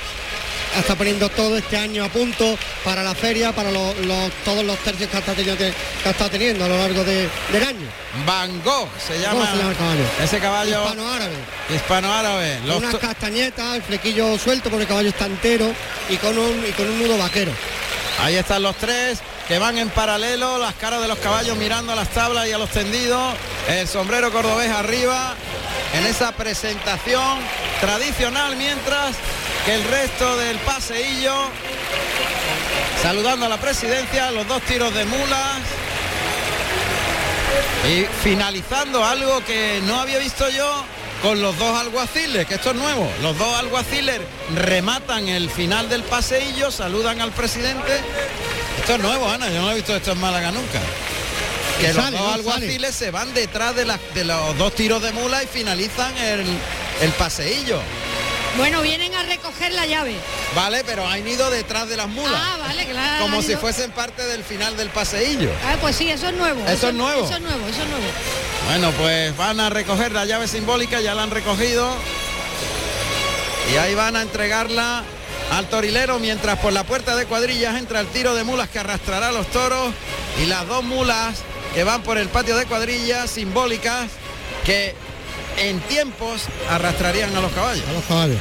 está poniendo todo este año a punto para la feria, para los, los- todos los tercios que está teniendo, que está teniendo a lo largo de- del año. Van Gogh se ¿Cómo llama, se llama caballo? ese caballo Hispano-árabe. hispano-árabe. Los unas castañetas, el flequillo suelto porque el caballo está entero y con un, y con un nudo vaquero. Ahí están los tres que van en paralelo, las caras de los caballos mirando a las tablas y a los tendidos, el sombrero cordobés arriba en esa presentación tradicional mientras que el resto del paseillo saludando a la presidencia, los dos tiros de mulas y finalizando algo que no había visto yo con los dos alguaciles, que esto es nuevo. Los dos alguaciles rematan el final del paseillo, saludan al presidente. Esto es nuevo, Ana, yo no he visto esto en Málaga nunca. Que los sale, dos ¿no? alguaciles se van detrás de, las- de los dos tiros de mula y finalizan el, el paseillo. Bueno, vienen a recoger la llave. Vale, pero han ido detrás de las mulas. Ah, vale, claro. como si fuesen parte del final del paseillo. Ah, pues sí, eso es nuevo. Eso es nuevo. Eso es nuevo, eso es nuevo. Bueno, pues van a recoger la llave simbólica, ya la han recogido. Y ahí van a entregarla al torilero mientras por la puerta de cuadrillas entra el tiro de mulas que arrastrará a los toros y las dos mulas que van por el patio de cuadrillas simbólicas que en tiempos arrastrarían a los caballos. A los caballos.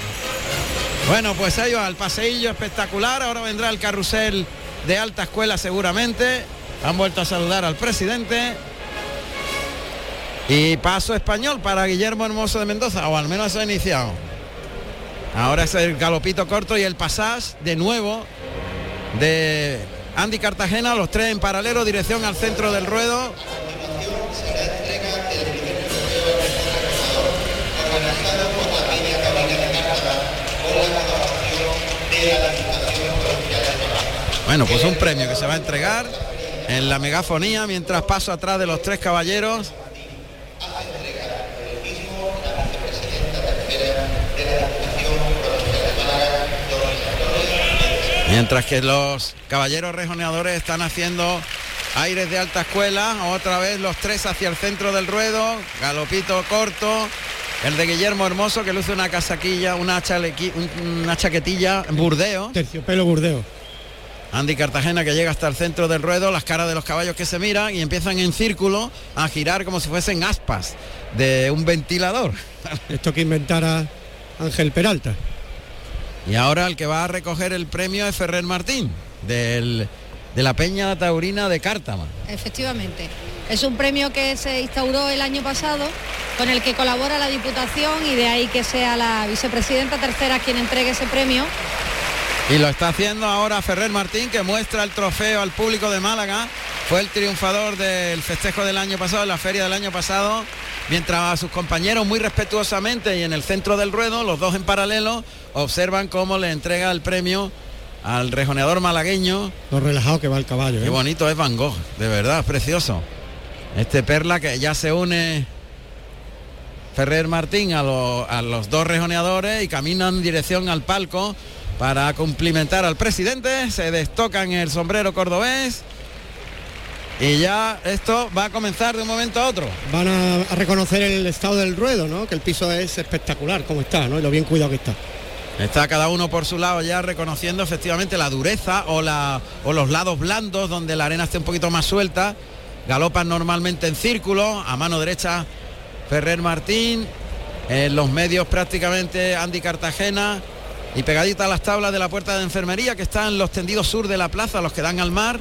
Bueno, pues ahí va el paseillo espectacular. Ahora vendrá el carrusel de alta escuela seguramente. Han vuelto a saludar al presidente. Y paso español para Guillermo Hermoso de Mendoza, o al menos ha iniciado. Ahora es el galopito corto y el pasás de nuevo de Andy Cartagena, los tres en paralelo, dirección al centro del ruedo. Bueno, pues un premio que se va a entregar en la megafonía mientras paso atrás de los tres caballeros. Mientras que los caballeros rejoneadores están haciendo aires de alta escuela, otra vez los tres hacia el centro del ruedo, galopito corto, el de Guillermo Hermoso que luce una casaquilla, una, chalequi, una chaquetilla burdeo. Terciopelo burdeo. Andy Cartagena que llega hasta el centro del ruedo, las caras de los caballos que se miran y empiezan en círculo a girar como si fuesen aspas de un ventilador. Esto que inventara Ángel Peralta. Y ahora el que va a recoger el premio es Ferrer Martín, del, de la Peña Taurina de Cártama. Efectivamente. Es un premio que se instauró el año pasado, con el que colabora la Diputación y de ahí que sea la vicepresidenta tercera quien entregue ese premio. Y lo está haciendo ahora Ferrer Martín, que muestra el trofeo al público de Málaga. Fue el triunfador del festejo del año pasado, de la feria del año pasado, mientras a sus compañeros muy respetuosamente y en el centro del ruedo, los dos en paralelo, observan cómo le entrega el premio al rejoneador malagueño. Lo relajado que va el caballo. Qué ¿eh? bonito es Van Gogh, de verdad, es precioso. Este perla que ya se une Ferrer Martín a, lo- a los dos rejoneadores y caminan en dirección al palco para cumplimentar al presidente. Se destocan el sombrero cordobés. Y ya esto va a comenzar de un momento a otro. Van a, a reconocer el estado del ruedo, ¿no? Que el piso es espectacular como está, ¿no? Y lo bien cuidado que está. Está cada uno por su lado ya reconociendo efectivamente la dureza o, la, o los lados blandos donde la arena esté un poquito más suelta. Galopan normalmente en círculo, a mano derecha Ferrer Martín, en los medios prácticamente Andy Cartagena y pegadita a las tablas de la puerta de enfermería que están en los tendidos sur de la plaza, los que dan al mar.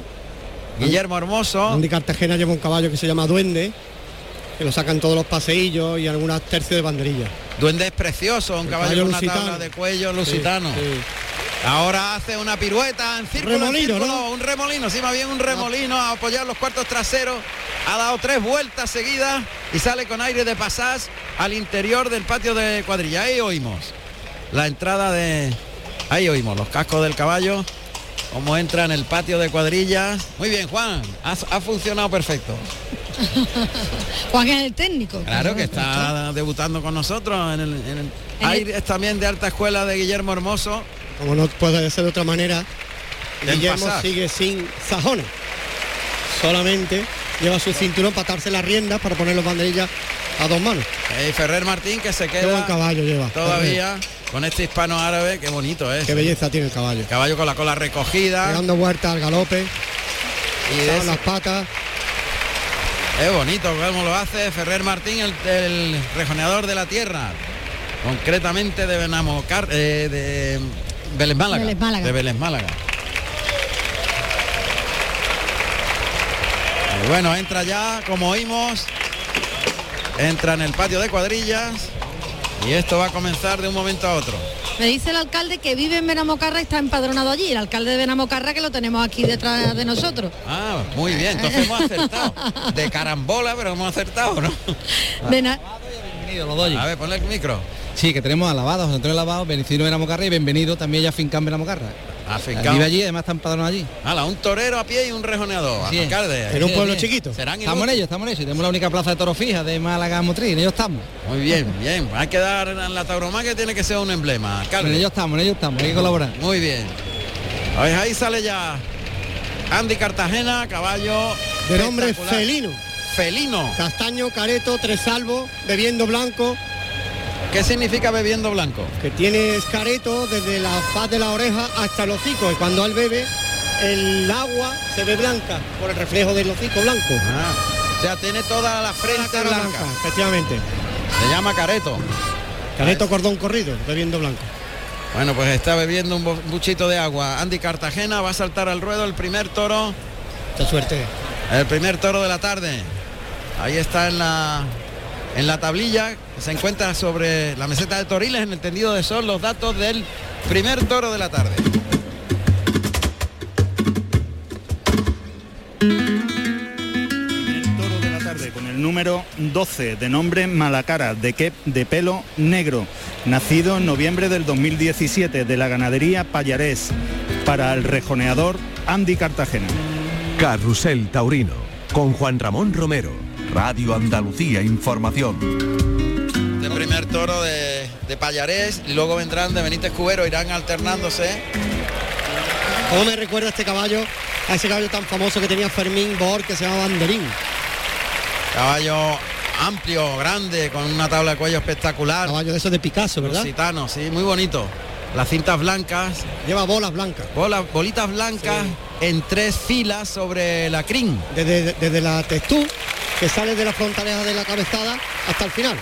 Guillermo Hermoso. Andy Cartagena lleva un caballo que se llama Duende, que lo sacan todos los paseillos y algunas tercios de banderilla. Duende es precioso, un El caballo caballo con una tabla de cuello lusitano. Sí, sí. Ahora hace una pirueta en círculo, en Remolino, círculo, ¿no? un remolino, sí, más bien un remolino a apoyar los cuartos traseros. Ha dado tres vueltas seguidas y sale con aire de pasás al interior del patio de cuadrilla. Ahí oímos la entrada de... Ahí oímos los cascos del caballo, cómo entra en el patio de cuadrillas. Muy bien, Juan, ha, ha funcionado perfecto. Juan es el técnico. Claro que está debutando con nosotros en el, en el el- también de alta escuela de Guillermo Hermoso. Como no puede ser de otra manera, Del Guillermo pasar. sigue sin sajones. Solamente lleva su cinturón para atarse las riendas para poner los banderillas a dos manos. Eh, Ferrer Martín que se Qué buen queda caballo lleva. todavía con este hispano árabe, qué bonito es. Qué belleza tiene el caballo. Caballo con la cola recogida. Dando vueltas al galope, Y de las patas. Es bonito cómo lo hace Ferrer Martín, el, el rejoneador de la tierra. Concretamente de Benamocar, eh, de Vélez Málaga. Vélez Málaga. De Vélez Málaga. Y bueno, entra ya, como oímos, entra en el patio de cuadrillas y esto va a comenzar de un momento a otro. Me dice el alcalde que vive en Benamocarra y está empadronado allí. El alcalde de Benamocarra que lo tenemos aquí detrás de nosotros. Ah, muy bien, entonces hemos acertado. De carambola, pero hemos acertado, ¿no? Bena- A ver, ponle el micro. Sí, que tenemos a Lavado, José Antonio Lavado, Benicino Benamocarra y bienvenido también ya Fincan Benamocarra. Vive allí, además está empadronado allí. Hala, un torero a pie y un rejoneador. Alcalde. En un pueblo Bien. chiquito. Serán Estamos en ello, estamos en ello. Tenemos la única plaza de toro fija de Málaga Motriz, en ello estamos. Muy bien, bien. Hay que dar en la tauromaquia tiene que ser un emblema. alcalde. En ello estamos, en ello estamos, hay que colaborar. Muy bien. Pues ahí sale ya Andy Cartagena, caballo De nombre felino. Felino. Castaño, careto, tres salvos, bebiendo blanco, ¿Qué significa bebiendo blanco? que tiene escareto desde la faz de la oreja hasta el hocico. Y cuando él bebe, el agua se ve blanca por el reflejo del hocico blanco. Ah, o sea, tiene toda la frente blanca. blanca, efectivamente. Se llama careto. Careto cordón corrido, bebiendo blanco. Bueno, pues está bebiendo un buchito de agua. Andy Cartagena va a saltar al ruedo el primer toro. Mucha suerte. El primer toro de la tarde. Ahí está en la en la tablilla que se encuentra sobre la meseta de Toriles en el tendido de sol los datos del primer toro de la tarde. El toro de la tarde con el número 12 de nombre Malacara, de, que, de pelo negro, nacido en noviembre del 2017 de la ganadería Payarés, para el rejoneador Andy Cartagena. Carrusel Taurino, con Juan Ramón Romero, Radio Andalucía Información. De primer toro de, de Payarés y luego vendrán de Benítez Cubero, irán alternándose. ¿Cómo me recuerda este caballo a ese caballo tan famoso que tenía Fermín Bor que se llama Banderín? Caballo amplio, grande, con una tabla de cuello espectacular. Caballo de esos de Picasso, ¿verdad? Lusitano, sí, muy bonito. Las cintas blancas. Lleva bolas blancas. Bolas, bolitas blancas en tres filas sobre la crin. Desde, desde la textú, que sale de la frontaleja de la cabezada hasta el final.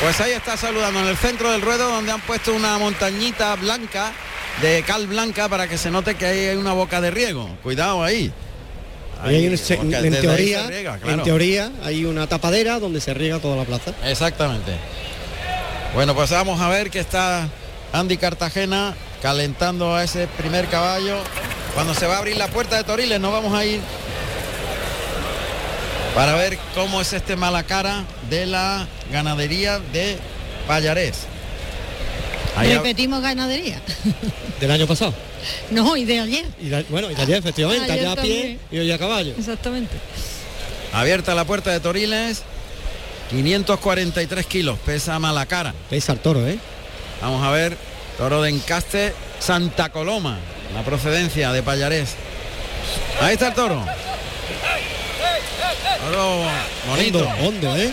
Pues ahí está saludando en el centro del ruedo donde han puesto una montañita blanca de cal blanca para que se note que hay una boca de riego. Cuidado ahí. Ahí hay un- porque en, teoría, en teoría hay una tapadera donde se riega toda la plaza. Exactamente. Bueno, pues vamos a ver que está Andy Cartagena calentando a ese primer caballo. Cuando se va a abrir la puerta de Toriles, nos vamos a ir para ver cómo es este mala cara de la ganadería de ha- Repetimos ganadería. Del año pasado. No, y de ayer. Y bueno, y de ayer efectivamente, Ayer allá a pie y hoy a caballo. Exactamente. abierta la puerta de Toriles. 543 kilos, pesa Malacara. Pesa el toro, ¿eh? Vamos a ver, toro de encaste Santa Coloma, la procedencia de Payarés. Ahí está el toro. Toro bonito. Hondo, hondo, ¿eh?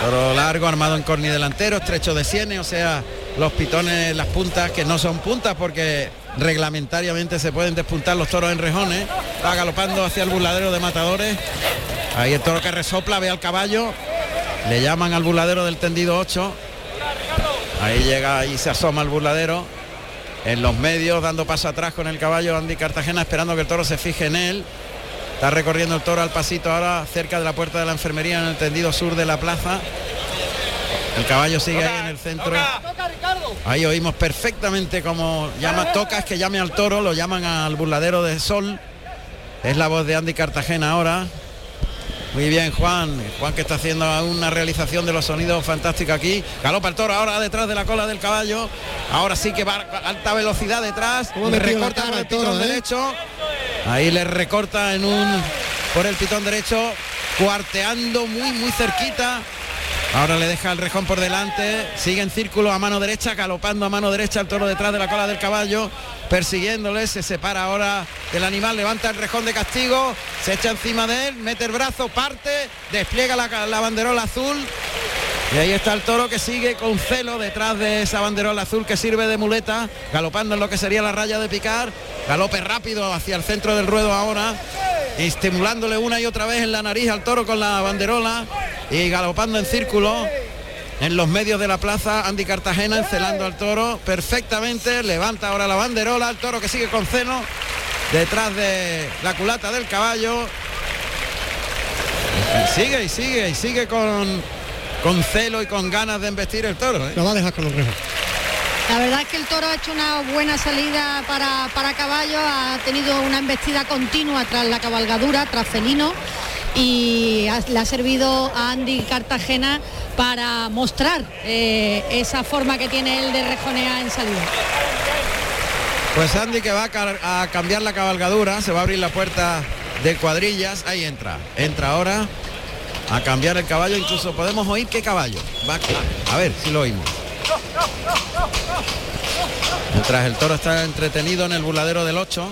Toro largo, armado en corni delantero, estrecho de sienes, o sea, los pitones, las puntas, que no son puntas porque reglamentariamente se pueden despuntar los toros en rejones. Va galopando hacia el burladero de matadores. Ahí el toro que resopla, ve al caballo. Le llaman al burladero del tendido 8. Ahí llega y se asoma al burladero. En los medios, dando paso atrás con el caballo Andy Cartagena, esperando que el toro se fije en él. Está recorriendo el toro al pasito ahora cerca de la puerta de la enfermería en el tendido sur de la plaza. El caballo sigue ahí en el centro. Ahí oímos perfectamente como llama, tocas que llame al toro, lo llaman al burladero de sol. Es la voz de Andy Cartagena ahora. Muy bien, Juan. Juan que está haciendo una realización de los sonidos fantásticos aquí. Galopa el toro ahora detrás de la cola del caballo. Ahora sí que va a alta velocidad detrás. ¿Cómo ha metido la Recorta por el toro, pitón eh? derecho. Ahí le recorta en un por el pitón derecho, cuarteando muy muy cerquita. Ahora le deja el rejón por delante, sigue en círculo a mano derecha, galopando a mano derecha el toro detrás de la cola del caballo, persiguiéndole, se separa ahora del animal, levanta el rejón de castigo, se echa encima de él, mete el brazo, parte, despliega la, la banderola azul. Y ahí está el toro que sigue con celo detrás de esa banderola azul que sirve de muleta, galopando en lo que sería la raya de picar, galope rápido hacia el centro del ruedo ahora, estimulándole una y otra vez en la nariz al toro con la banderola y galopando en círculo. En los medios de la plaza, Andy Cartagena encelando al toro perfectamente, levanta ahora la banderola, el toro que sigue con celo detrás de la culata del caballo. Y sigue y sigue y sigue con, con celo y con ganas de embestir el toro. ¿eh? Lo va a dejar con los rejos. La verdad es que el toro ha hecho una buena salida para, para caballo, ha tenido una embestida continua tras la cabalgadura, tras felino, y le ha servido a Andy Cartagena para mostrar eh, esa forma que tiene él de rejonear en salida. Pues Andy que va a cambiar la cabalgadura, se va a abrir la puerta de cuadrillas, ahí entra, entra ahora a cambiar el caballo, incluso podemos oír qué caballo. Va a, a ver si lo oímos. Mientras el toro está entretenido en el burladero del 8.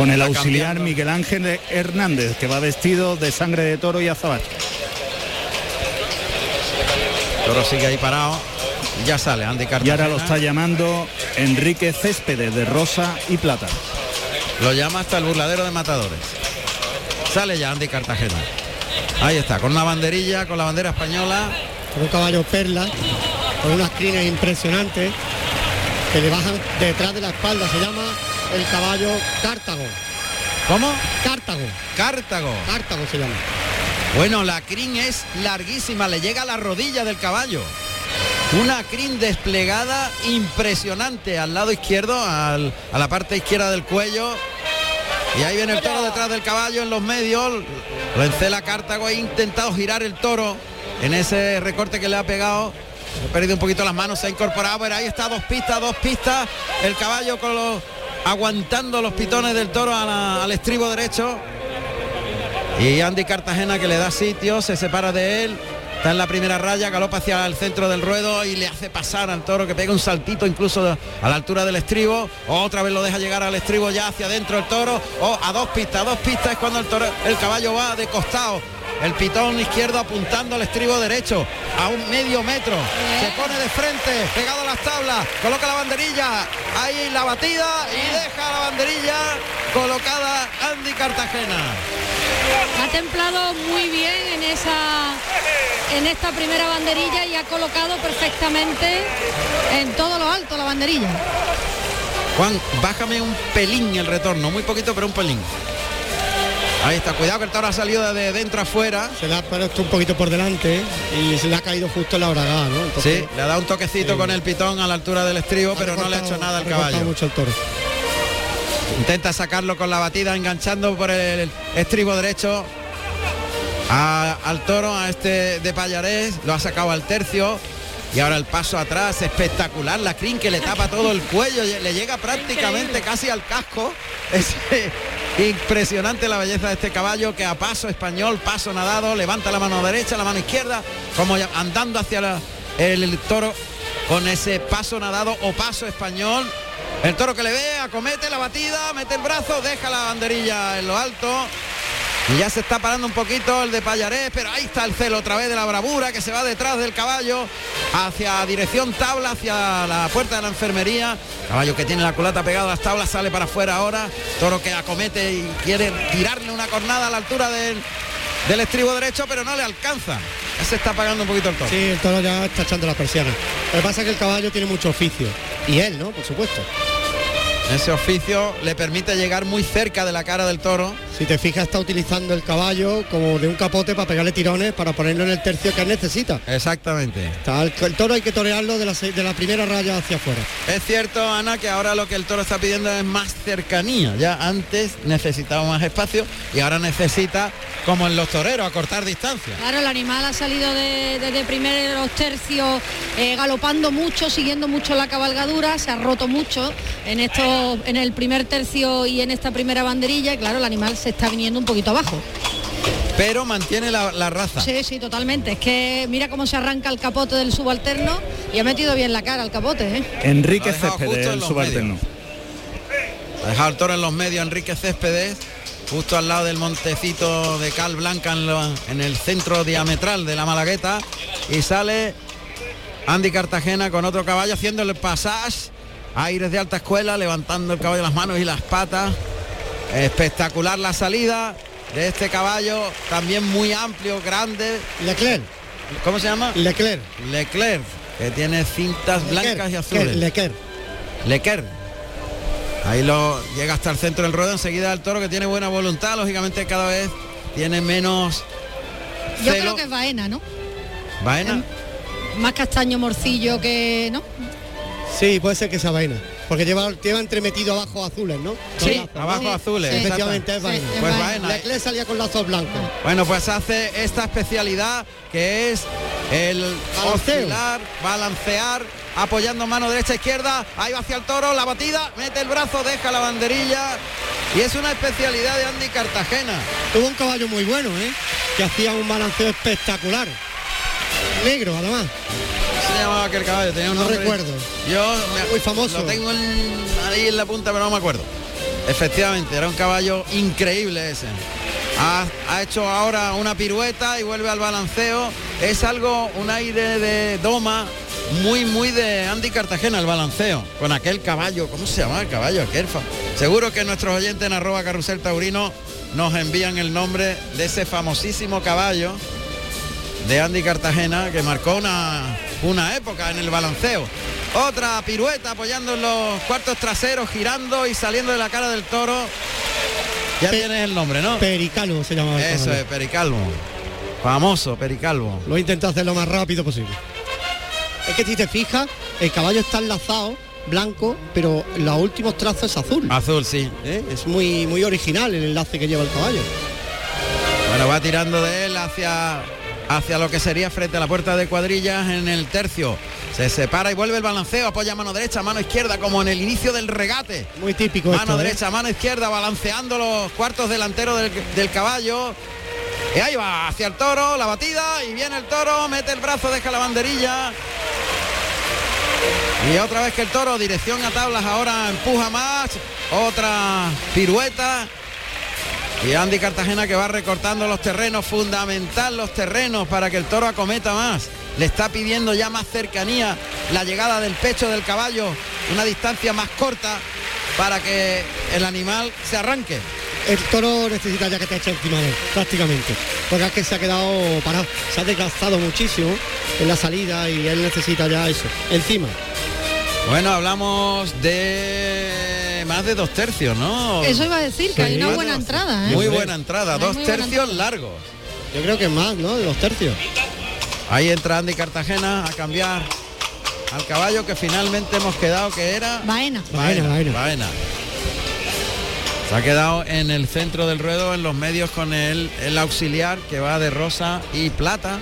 Con el auxiliar cambiando. Miguel Ángel Hernández, que va vestido de sangre de toro y azabache. El toro sigue ahí parado. Y ya sale Andy Y Cartagena. ahora lo está llamando Enrique Céspedes de Rosa y Plata. Lo llama hasta el burladero de matadores. Sale ya Andy Cartagena. Ahí está, con una banderilla, con la bandera española. Con un caballo perla, con unas crines impresionantes que le bajan detrás de la espalda. Se llama el caballo Cártago. ¿Cómo? Cartago. Cartago. Cartago se llama. Bueno, la crin es larguísima, le llega a la rodilla del caballo. Una crin desplegada impresionante al lado izquierdo, al- a la parte izquierda del cuello. Y ahí viene el toro detrás del caballo en los medios. Lo encela Cartago, ha intentado girar el toro en ese recorte que le ha pegado. Ha perdido un poquito las manos, se ha incorporado, pero ahí está, dos pistas, dos pistas. El caballo con los, aguantando los pitones del toro al estribo derecho. Y Andy Cartagena que le da sitio, se separa de él, está en la primera raya, galopa hacia el centro del ruedo y le hace pasar al toro que pega un saltito incluso a la altura del estribo. Otra vez lo deja llegar al estribo ya hacia adentro el toro. O a dos pistas, a dos pistas es cuando el, toro, el caballo va de costado. El pitón izquierdo apuntando al estribo derecho a un medio metro. Se pone de frente, pegado a las tablas, coloca la banderilla, ahí la batida y deja la banderilla colocada Andy Cartagena. Ha templado muy bien en esa en esta primera banderilla y ha colocado perfectamente en todo lo alto la banderilla. Juan, bájame un pelín el retorno, muy poquito, pero un pelín. Ahí está, cuidado que el toro ha salido de dentro afuera. Se le ha puesto un poquito por delante y se le ha caído justo la bragada, ¿no? Entonces, Sí, le ha dado un toquecito con el pitón a la altura del estribo, pero no le ha hecho nada al caballo. mucho el toro. Intenta sacarlo con la batida, enganchando por el estribo derecho a- al toro, a este de Payarés, lo ha sacado al tercio. Y ahora el paso atrás, espectacular, la crin que le tapa todo el cuello, le llega prácticamente casi al casco. Es impresionante la belleza de este caballo que a paso español, paso nadado, levanta la mano derecha, la mano izquierda, como andando hacia la- el, el toro con ese paso nadado o paso español. El toro que le ve, acomete la batida, mete el brazo, deja la banderilla en lo alto. Y ya se está parando un poquito el de Payarés, pero ahí está el celo otra vez de la bravura que se va detrás del caballo hacia dirección tabla, hacia la puerta de la enfermería. Caballo que tiene la culata pegada a las tablas, sale para afuera ahora. Toro que acomete y quiere tirarle una cornada a la altura del, del estribo derecho, pero no le alcanza. Ya se está apagando un poquito el toro. Sí, el toro ya está echando las persianas. Lo que pasa es que el caballo tiene mucho oficio. Y él, ¿no? Por supuesto. Ese oficio le permite llegar muy cerca de la cara del toro. Si te fijas, está utilizando el caballo como de un capote para pegarle tirones, para ponerlo en el tercio que él necesita. Exactamente. Está el, el toro hay que torearlo de la, de la primera raya hacia afuera. Es cierto, Ana, que ahora lo que el toro está pidiendo es más cercanía. Ya antes necesitaba más espacio y ahora necesita, como en los toreros, acortar distancia. Claro, el animal ha salido de- desde primeros tercios eh, galopando mucho, siguiendo mucho la cabalgadura, se ha roto mucho en esto, en el primer tercio y en esta primera banderilla, y claro, el animal se está viniendo un poquito abajo. Pero mantiene la, la raza. Sí, sí, totalmente. Es que mira cómo se arranca el capote del subalterno y ha metido bien la cara al capote, ¿eh? Enrique Céspedes, en el subalterno. Ha dejado el toro en los medios Enrique Céspedes, justo al lado del montecito de cal blanca en, lo- en el centro diametral de la Malagueta. Y sale Andy Cartagena con otro caballo haciendo el passage. Aires de alta escuela, levantando el caballo las manos y las patas. Espectacular la salida de este caballo, también muy amplio, grande. Leclerc. ¿Cómo se llama? Leclerc. Leclerc, que tiene cintas blancas y azules. Leclerc. Lequer. Ahí lo llega hasta el centro del ruedo, enseguida el toro que tiene buena voluntad, lógicamente cada vez tiene menos Yo creo que es vaena, ¿no? Vaina. Más castaño morcillo que, ¿no? Sí, puede ser que sea vaina. Porque lleva, lleva entremetido abajo azules, ¿no? Sí, lazos, abajo ¿no? azules, Efectivamente es vaina. Sí, es Pues vaina. Leclerc salía con lazos blancos. Bueno, pues hace esta especialidad que es el Balanceo. oscilar, balancear, apoyando mano derecha izquierda, ahí va hacia el toro, la batida, mete el brazo, deja la banderilla y es una especialidad de Andy Cartagena. Tuvo un caballo muy bueno, ¿eh? Que hacía un balanceo espectacular. Negro, además. ¿Cómo se llamaba aquel caballo? Tenía un No nombre- recuerdo. Yo me- Muy famoso. Lo tengo en- ahí en la punta, pero no me acuerdo. Efectivamente, era un caballo increíble ese. Ha, ha hecho ahora una pirueta y vuelve al balanceo. Es algo, un aire de doma muy, muy de Andy Cartagena, el balanceo. Con aquel caballo, ¿cómo se llama el caballo? Aquel fa- Seguro que nuestros oyentes en arroba carrusel taurino nos envían el nombre de ese famosísimo caballo de Andy Cartagena que marcó una, una época en el balanceo. Otra pirueta apoyando en los cuartos traseros, girando y saliendo de la cara del toro. Ya tienes el nombre, ¿no? Pericalvo se llamaba. el Eso es, Pericalvo. Famoso, Pericalvo. Lo intento hacer lo más rápido posible. Es que si te fijas, el caballo está enlazado, blanco, pero los últimos trazos es azul. Azul, sí. ¿Eh? Es muy, muy original el enlace que lleva el caballo. Bueno, va tirando de él hacia, hacia lo que sería frente a la puerta de cuadrillas en el tercio. Se separa y vuelve el balanceo, apoya mano derecha, mano izquierda, como en el inicio del regate. Muy típico Mano esto, ¿eh? derecha, mano izquierda, balanceando los cuartos delanteros del, del caballo. Y ahí va, hacia el toro, la batida, y viene el toro, mete el brazo, deja la banderilla. Y otra vez que el toro, dirección a tablas, ahora empuja más, otra pirueta. Y Andy Cartagena que va recortando los terrenos, fundamental los terrenos para que el toro acometa más. Le está pidiendo ya más cercanía la llegada del pecho del caballo, una distancia más corta para que el animal se arranque. El toro necesita ya que te eche encima de él, prácticamente. Porque es que se ha quedado parado. Se ha desgastado muchísimo en la salida y él necesita ya eso. Encima. Bueno, hablamos de más de dos tercios, ¿no? Eso iba a decir, que hay una buena dos- entrada, ¿eh? Muy buena entrada, dos tercios largos. Yo creo que más, ¿no? De los tercios. Ahí entra Andy Cartagena a cambiar al caballo que finalmente hemos quedado que era Baena. Baena, baena. Baena. Se ha quedado en el centro del ruedo, en los medios con el, el auxiliar que va de rosa y plata.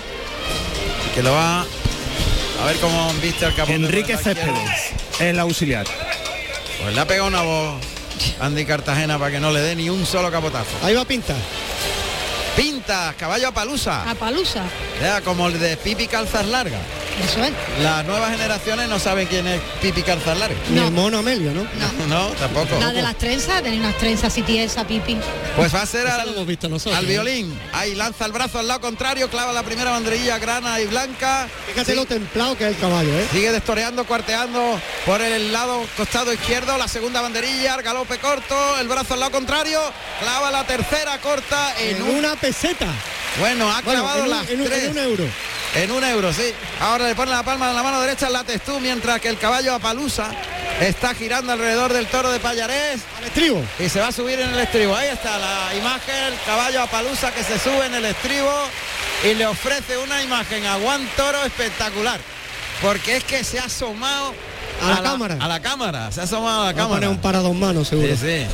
y que lo va a ver cómo viste al capote. Enrique. Céspedes, el auxiliar. Pues le ha pegado una voz Andy Cartagena para que no le dé ni un solo capotazo. Ahí va Pinta. Pintas, caballo a palusa. A Palusa. Ya, como el de Pipi Calzas Largas. Eso es. Las nuevas generaciones no saben quién es Pipi Calzas Largas. Ni el mono Amelio, ¿no? No, tampoco. La de las trenzas, tenía unas trenzas y tiesa, pipi. Pues va a ser al, hemos visto nosotros, al ¿eh? violín. Ahí lanza el brazo al lado contrario, clava la primera banderilla grana y blanca. Fíjate Sí, lo templado que es el caballo, ¿eh? Sigue destoreando, cuarteando por el lado costado izquierdo, la segunda banderilla, el galope corto, el brazo al lado contrario, clava la tercera corta en, En un... una peseta. Bueno, ha Bueno, clavado en un, las en un- tres. en un euro. En un euro, sí. Ahora le pone la palma de la mano derecha en la testú, mientras que el caballo a palusa está girando alrededor del toro de Payarés Al estribo. y se va a subir en el estribo. Ahí está la imagen, el caballo a palusa que se sube en el estribo y le ofrece una imagen a Juan Toro espectacular. Porque es que se ha asomado A la cámara. A la cámara, se ha asomado a la Va cámara. poner un para dos manos, seguro. Sí, sí.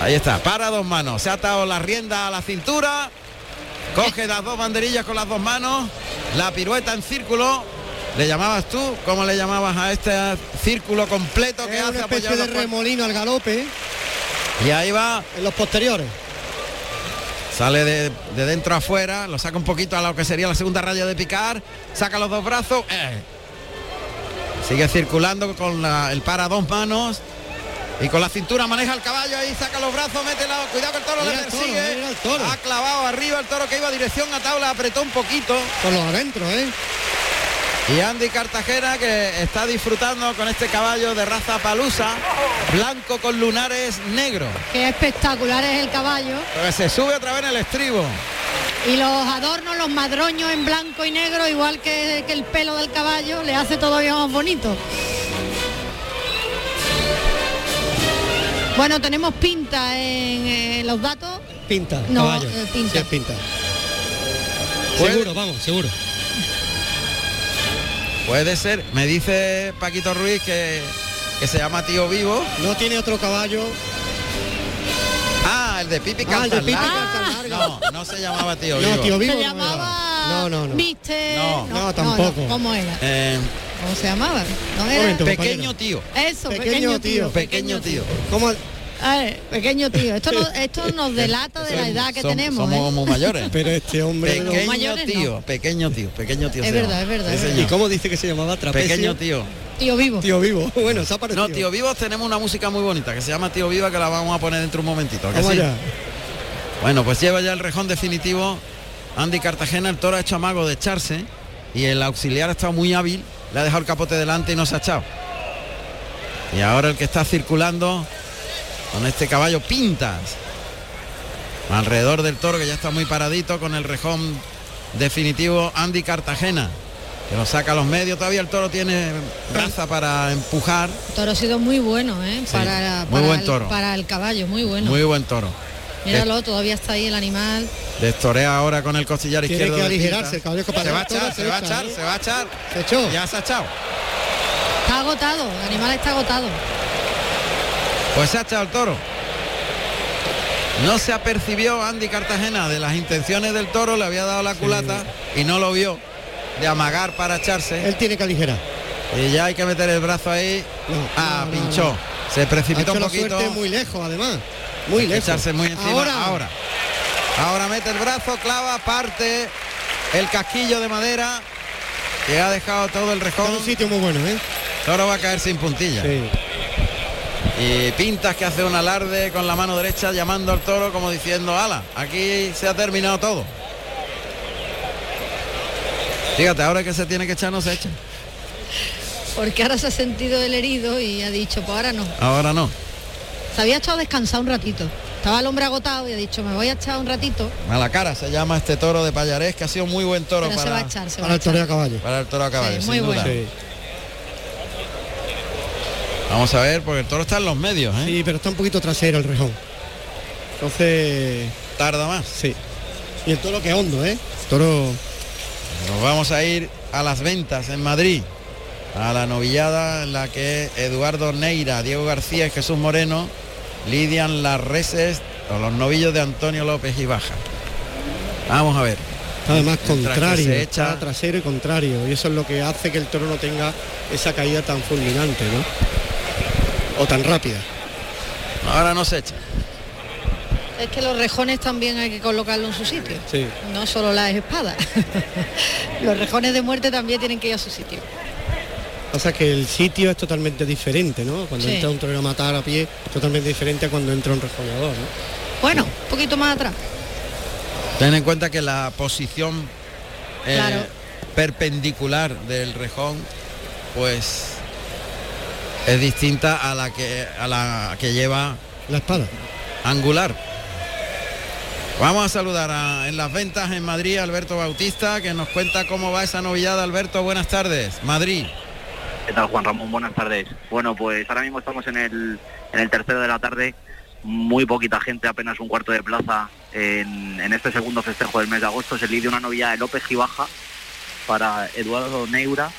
Ahí está, para dos manos. Se ha atado la rienda a la cintura. Coge las dos banderillas con las dos manos. La pirueta en círculo. ¿Le llamabas tú? ¿Cómo le llamabas a este círculo completo que Es hace una especie de remolino al galope Y ahí va, en los posteriores. sale de, de dentro a afuera, lo saca un poquito a lo que sería la segunda raya de picar, saca los dos brazos, eh. sigue circulando con la- el para dos manos y con la cintura maneja el caballo ahí, saca los brazos, mete la, cuidado que el toro Mira le el toro, persigue, mira el toro. ha clavado arriba el toro que iba dirección a tabla, apretó un poquito Con los adentro, ¿eh? y Andy Cartagena que está disfrutando con este caballo de raza palusa, blanco con lunares negros, Qué espectacular es el caballo. que se sube otra vez en el estribo. Y los adornos, los madroños en blanco y negro, igual que, que el pelo del caballo, le hace todavía más bonito. Bueno, tenemos pinta en eh, los datos. Pinta, No, caballo. eh, pinta. Sí, es pinta. Puede- Seguro, vamos, seguro. Puede ser, me dice Paquito Ruiz que, que se llama Tío Vivo. No tiene otro caballo. Ah, el de Pipi Ah, el de Pipi Largas. No, no se llamaba Tío No, Vivo. tío vivo. Se no llamaba No, no, no. Mister. No, no, tampoco. ¿Cómo era? Eh, ¿Cómo se llamaba? ¿No era? momento. pequeño tío. Eso, Pequeño pequeño, tío. tío. Pequeño tío. ¿Cómo? A ver, pequeño tío. Esto, no- esto nos delata de la edad que Som- tenemos. Somos ¿eh? muy mayores. Pero este hombre... Pequeño mayores tío, no. pequeño tío, pequeño tío. Es se verdad, es verdad, Sí, es verdad. señor. ¿Y cómo dice que se llamaba? Trapecio. Pequeño tío. Tío vivo. Tío vivo. Bueno, se ha parecido. No, tío Vivos tenemos una música muy bonita que se llama Tío Viva que la vamos a poner dentro un momentito. ¿a que Vamos sí? allá. Bueno, pues lleva ya el rejón definitivo. Andy Cartagena, el toro ha hecho amago de echarse y el auxiliar ha estado muy hábil, le ha dejado el capote delante y no se ha echado. Y ahora el que está circulando con este caballo Pintas. Alrededor del toro que ya está muy paradito con el rejón definitivo Andy Cartagena. Que lo saca a los medios, todavía el toro tiene raza para empujar. El toro ha sido muy bueno, ¿eh? Sí, para, muy para buen el, toro. para el caballo, muy bueno. Muy buen toro. Míralo, todavía está ahí el animal. Destorea ahora con el costillar Tiene izquierdo. que aligerarse, Pinta. el caballo Se va a echar, se se va a echa, echar, ¿eh? se va a echar. Se echó. Ya se ha echado. Está agotado, el animal está agotado. Pues se ha echado el toro. No se apercibió Andy Cartagena de las intenciones del toro, le había dado la culata y no lo vio de amagar para echarse. Él tiene que aligerar. Y ya hay que meter el brazo ahí. ah, no, pinchó. no. Se Ha precipitó hecho un la poquito. suerte muy lejos, además. Muy lejos. Echarse muy encima. Ahora. Ahora. Ahora. mete el brazo, clava, parte el casquillo de madera que ha dejado todo el rejón. un sitio muy bueno, ¿eh? Toro va a caer sin puntilla. Y Pintas que hace un alarde con la mano derecha llamando al toro como diciendo, ala, aquí se ha terminado todo. Fíjate, ahora que se tiene que echar no se echa. Porque ahora se ha sentido el herido y ha dicho, pues ahora no. Ahora no. Se había echado a descansar un ratito. Estaba el hombre agotado y ha dicho, me voy a echar un ratito. A la cara se llama este toro de Payarés, que ha sido muy buen toro Pero se para, va a echar, se va Para el toreo a caballo. para el toro a caballo, Sí, sin muy duda. bueno. Sí. Vamos a ver, porque el toro está en los medios, ¿eh? Sí, pero está un poquito trasero el rejón. Entonces, Tarda más. sí. Y el toro que hondo, ¿eh? El toro Nos vamos a ir a las ventas en Madrid, a la novillada en la que Eduardo Neira, Diego García y Jesús Moreno lidian las reses o los novillos de Antonio López y Baja. Vamos a ver. está además contrario, se echa- está trasero y contrario. Y eso es lo que hace que el toro no tenga esa caída tan fulminante, ¿no? O tan rápida. Ahora no se echa. Es que los rejones también hay que colocarlo en su sitio. Sí. No solo las espadas. los rejones de muerte también tienen que ir a su sitio. Pasa que el sitio es totalmente diferente, ¿no? Cuando Sí. entra un torero a matar a pie, es totalmente diferente a cuando entra un rejoneador, ¿no? Bueno, un poquito más atrás. Ten en cuenta que la posición eh, Claro. perpendicular del rejón, pues es distinta a la que a la que lleva La espada. angular. Vamos a saludar a- en las ventas en Madrid a Alberto Bautista, que nos cuenta cómo va esa novillada. Alberto, buenas tardes. Madrid. ¿Qué tal Juan Ramón? Buenas tardes. Bueno, pues ahora mismo estamos en el, en el tercero de la tarde. Muy poquita gente, apenas un cuarto de plaza en, este segundo festejo del mes de agosto. Se lidia una novillada de López Gibaja para Eduardo Neura,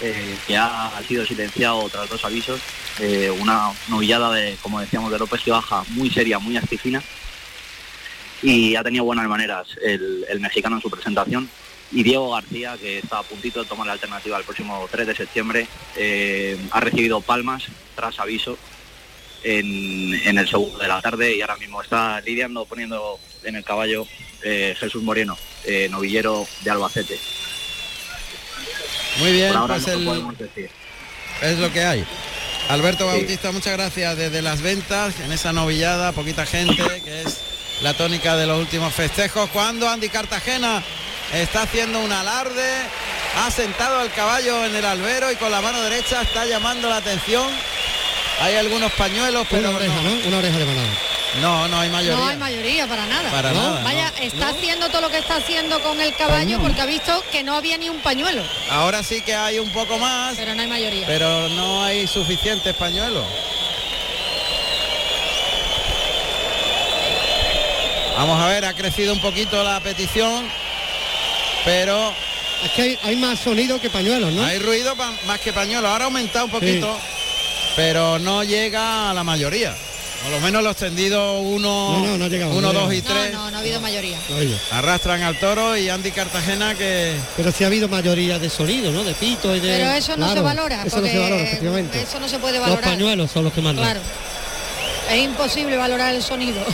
eh, que ha, sido silenciado tras dos avisos. Eh, una novillada de, como decíamos, de López Gibaja muy seria, muy astifina. Y ha tenido buenas maneras el mexicano en su presentación y Diego García, que está a puntito de tomar la alternativa el próximo 3 de septiembre, eh, ha recibido palmas tras aviso en, en el segundo de la tarde y ahora mismo está lidiando, poniendo en el caballo eh, Jesús Moreno, eh, novillero de Albacete. Muy bien, Por ahora pues no el- decir. es lo que hay. Alberto Sí. Bautista, muchas gracias desde las ventas, en esa novillada, poquita gente, que es la tónica de los últimos festejos. Cuando Andy Cartagena está haciendo un alarde, ha sentado al caballo en el albero y con la mano derecha está llamando la atención. Hay algunos pañuelos, pero Una oreja, no, ¿no? Una oreja de manada. no, no hay mayoría. No hay mayoría para nada. Para No, nada, Vaya, no. está haciendo todo lo que está haciendo con el caballo porque ha visto que no había ni un pañuelo. Ahora sí que hay un poco más, Pero no hay mayoría. pero no hay suficientes pañuelos. Vamos a ver, ha crecido un poquito la petición, pero Es que hay, hay más sonido que pañuelos, ¿no? hay ruido pa- más que pañuelos. Ahora ha aumentado un poquito, pero no llega a la mayoría. Por lo menos los tendidos uno, No, no, no llegaba, uno, no dos y llegaba. tres No, no, no ha habido mayoría. No arrastran al toro y Andy Cartagena que Pero sí ha habido mayoría de sonido, ¿no? De pito y de... Pero eso no se valora. Eso no se valora, efectivamente. Eso no se puede Los valorar. pañuelos son los que mandan. Claro. Es imposible valorar el sonido.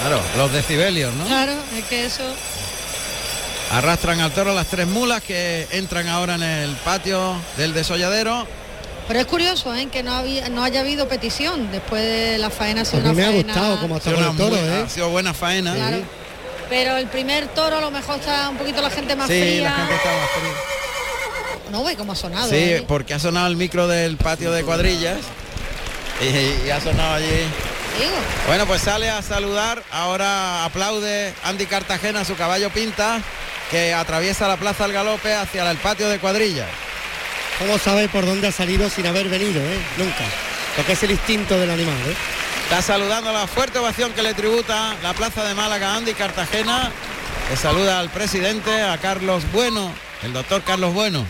claro, los decibelios, ¿no? Claro, es que eso. Arrastran al toro las tres mulas que entran ahora en el patio del desolladero. Pero es curioso, ¿eh? que no, había, no haya habido petición después de la faena. ha sido A mí una me ha faena- gustado ha estado una el toro, muy- ¿eh? ha sido buena faena. Claro. Pero el primer toro a lo mejor está un poquito la gente más Sí, fría. la gente está más fría. No ve cómo ha sonado. Sí, ¿eh? porque ha sonado el micro del patio de cuadrillas y, y ha sonado allí. Bueno, pues sale a saludar. Ahora aplaude Andy Cartagena, su caballo pinta, que atraviesa la plaza al galope hacia el patio de cuadrillas. ¿Cómo sabe por dónde ha salido sin haber venido, eh? Nunca. Porque es el instinto del animal, ¿eh? Está saludando la fuerte ovación que le tributa la Plaza de Málaga, Andy Cartagena. Que saluda al presidente, a Carlos Bueno, el doctor Carlos Bueno.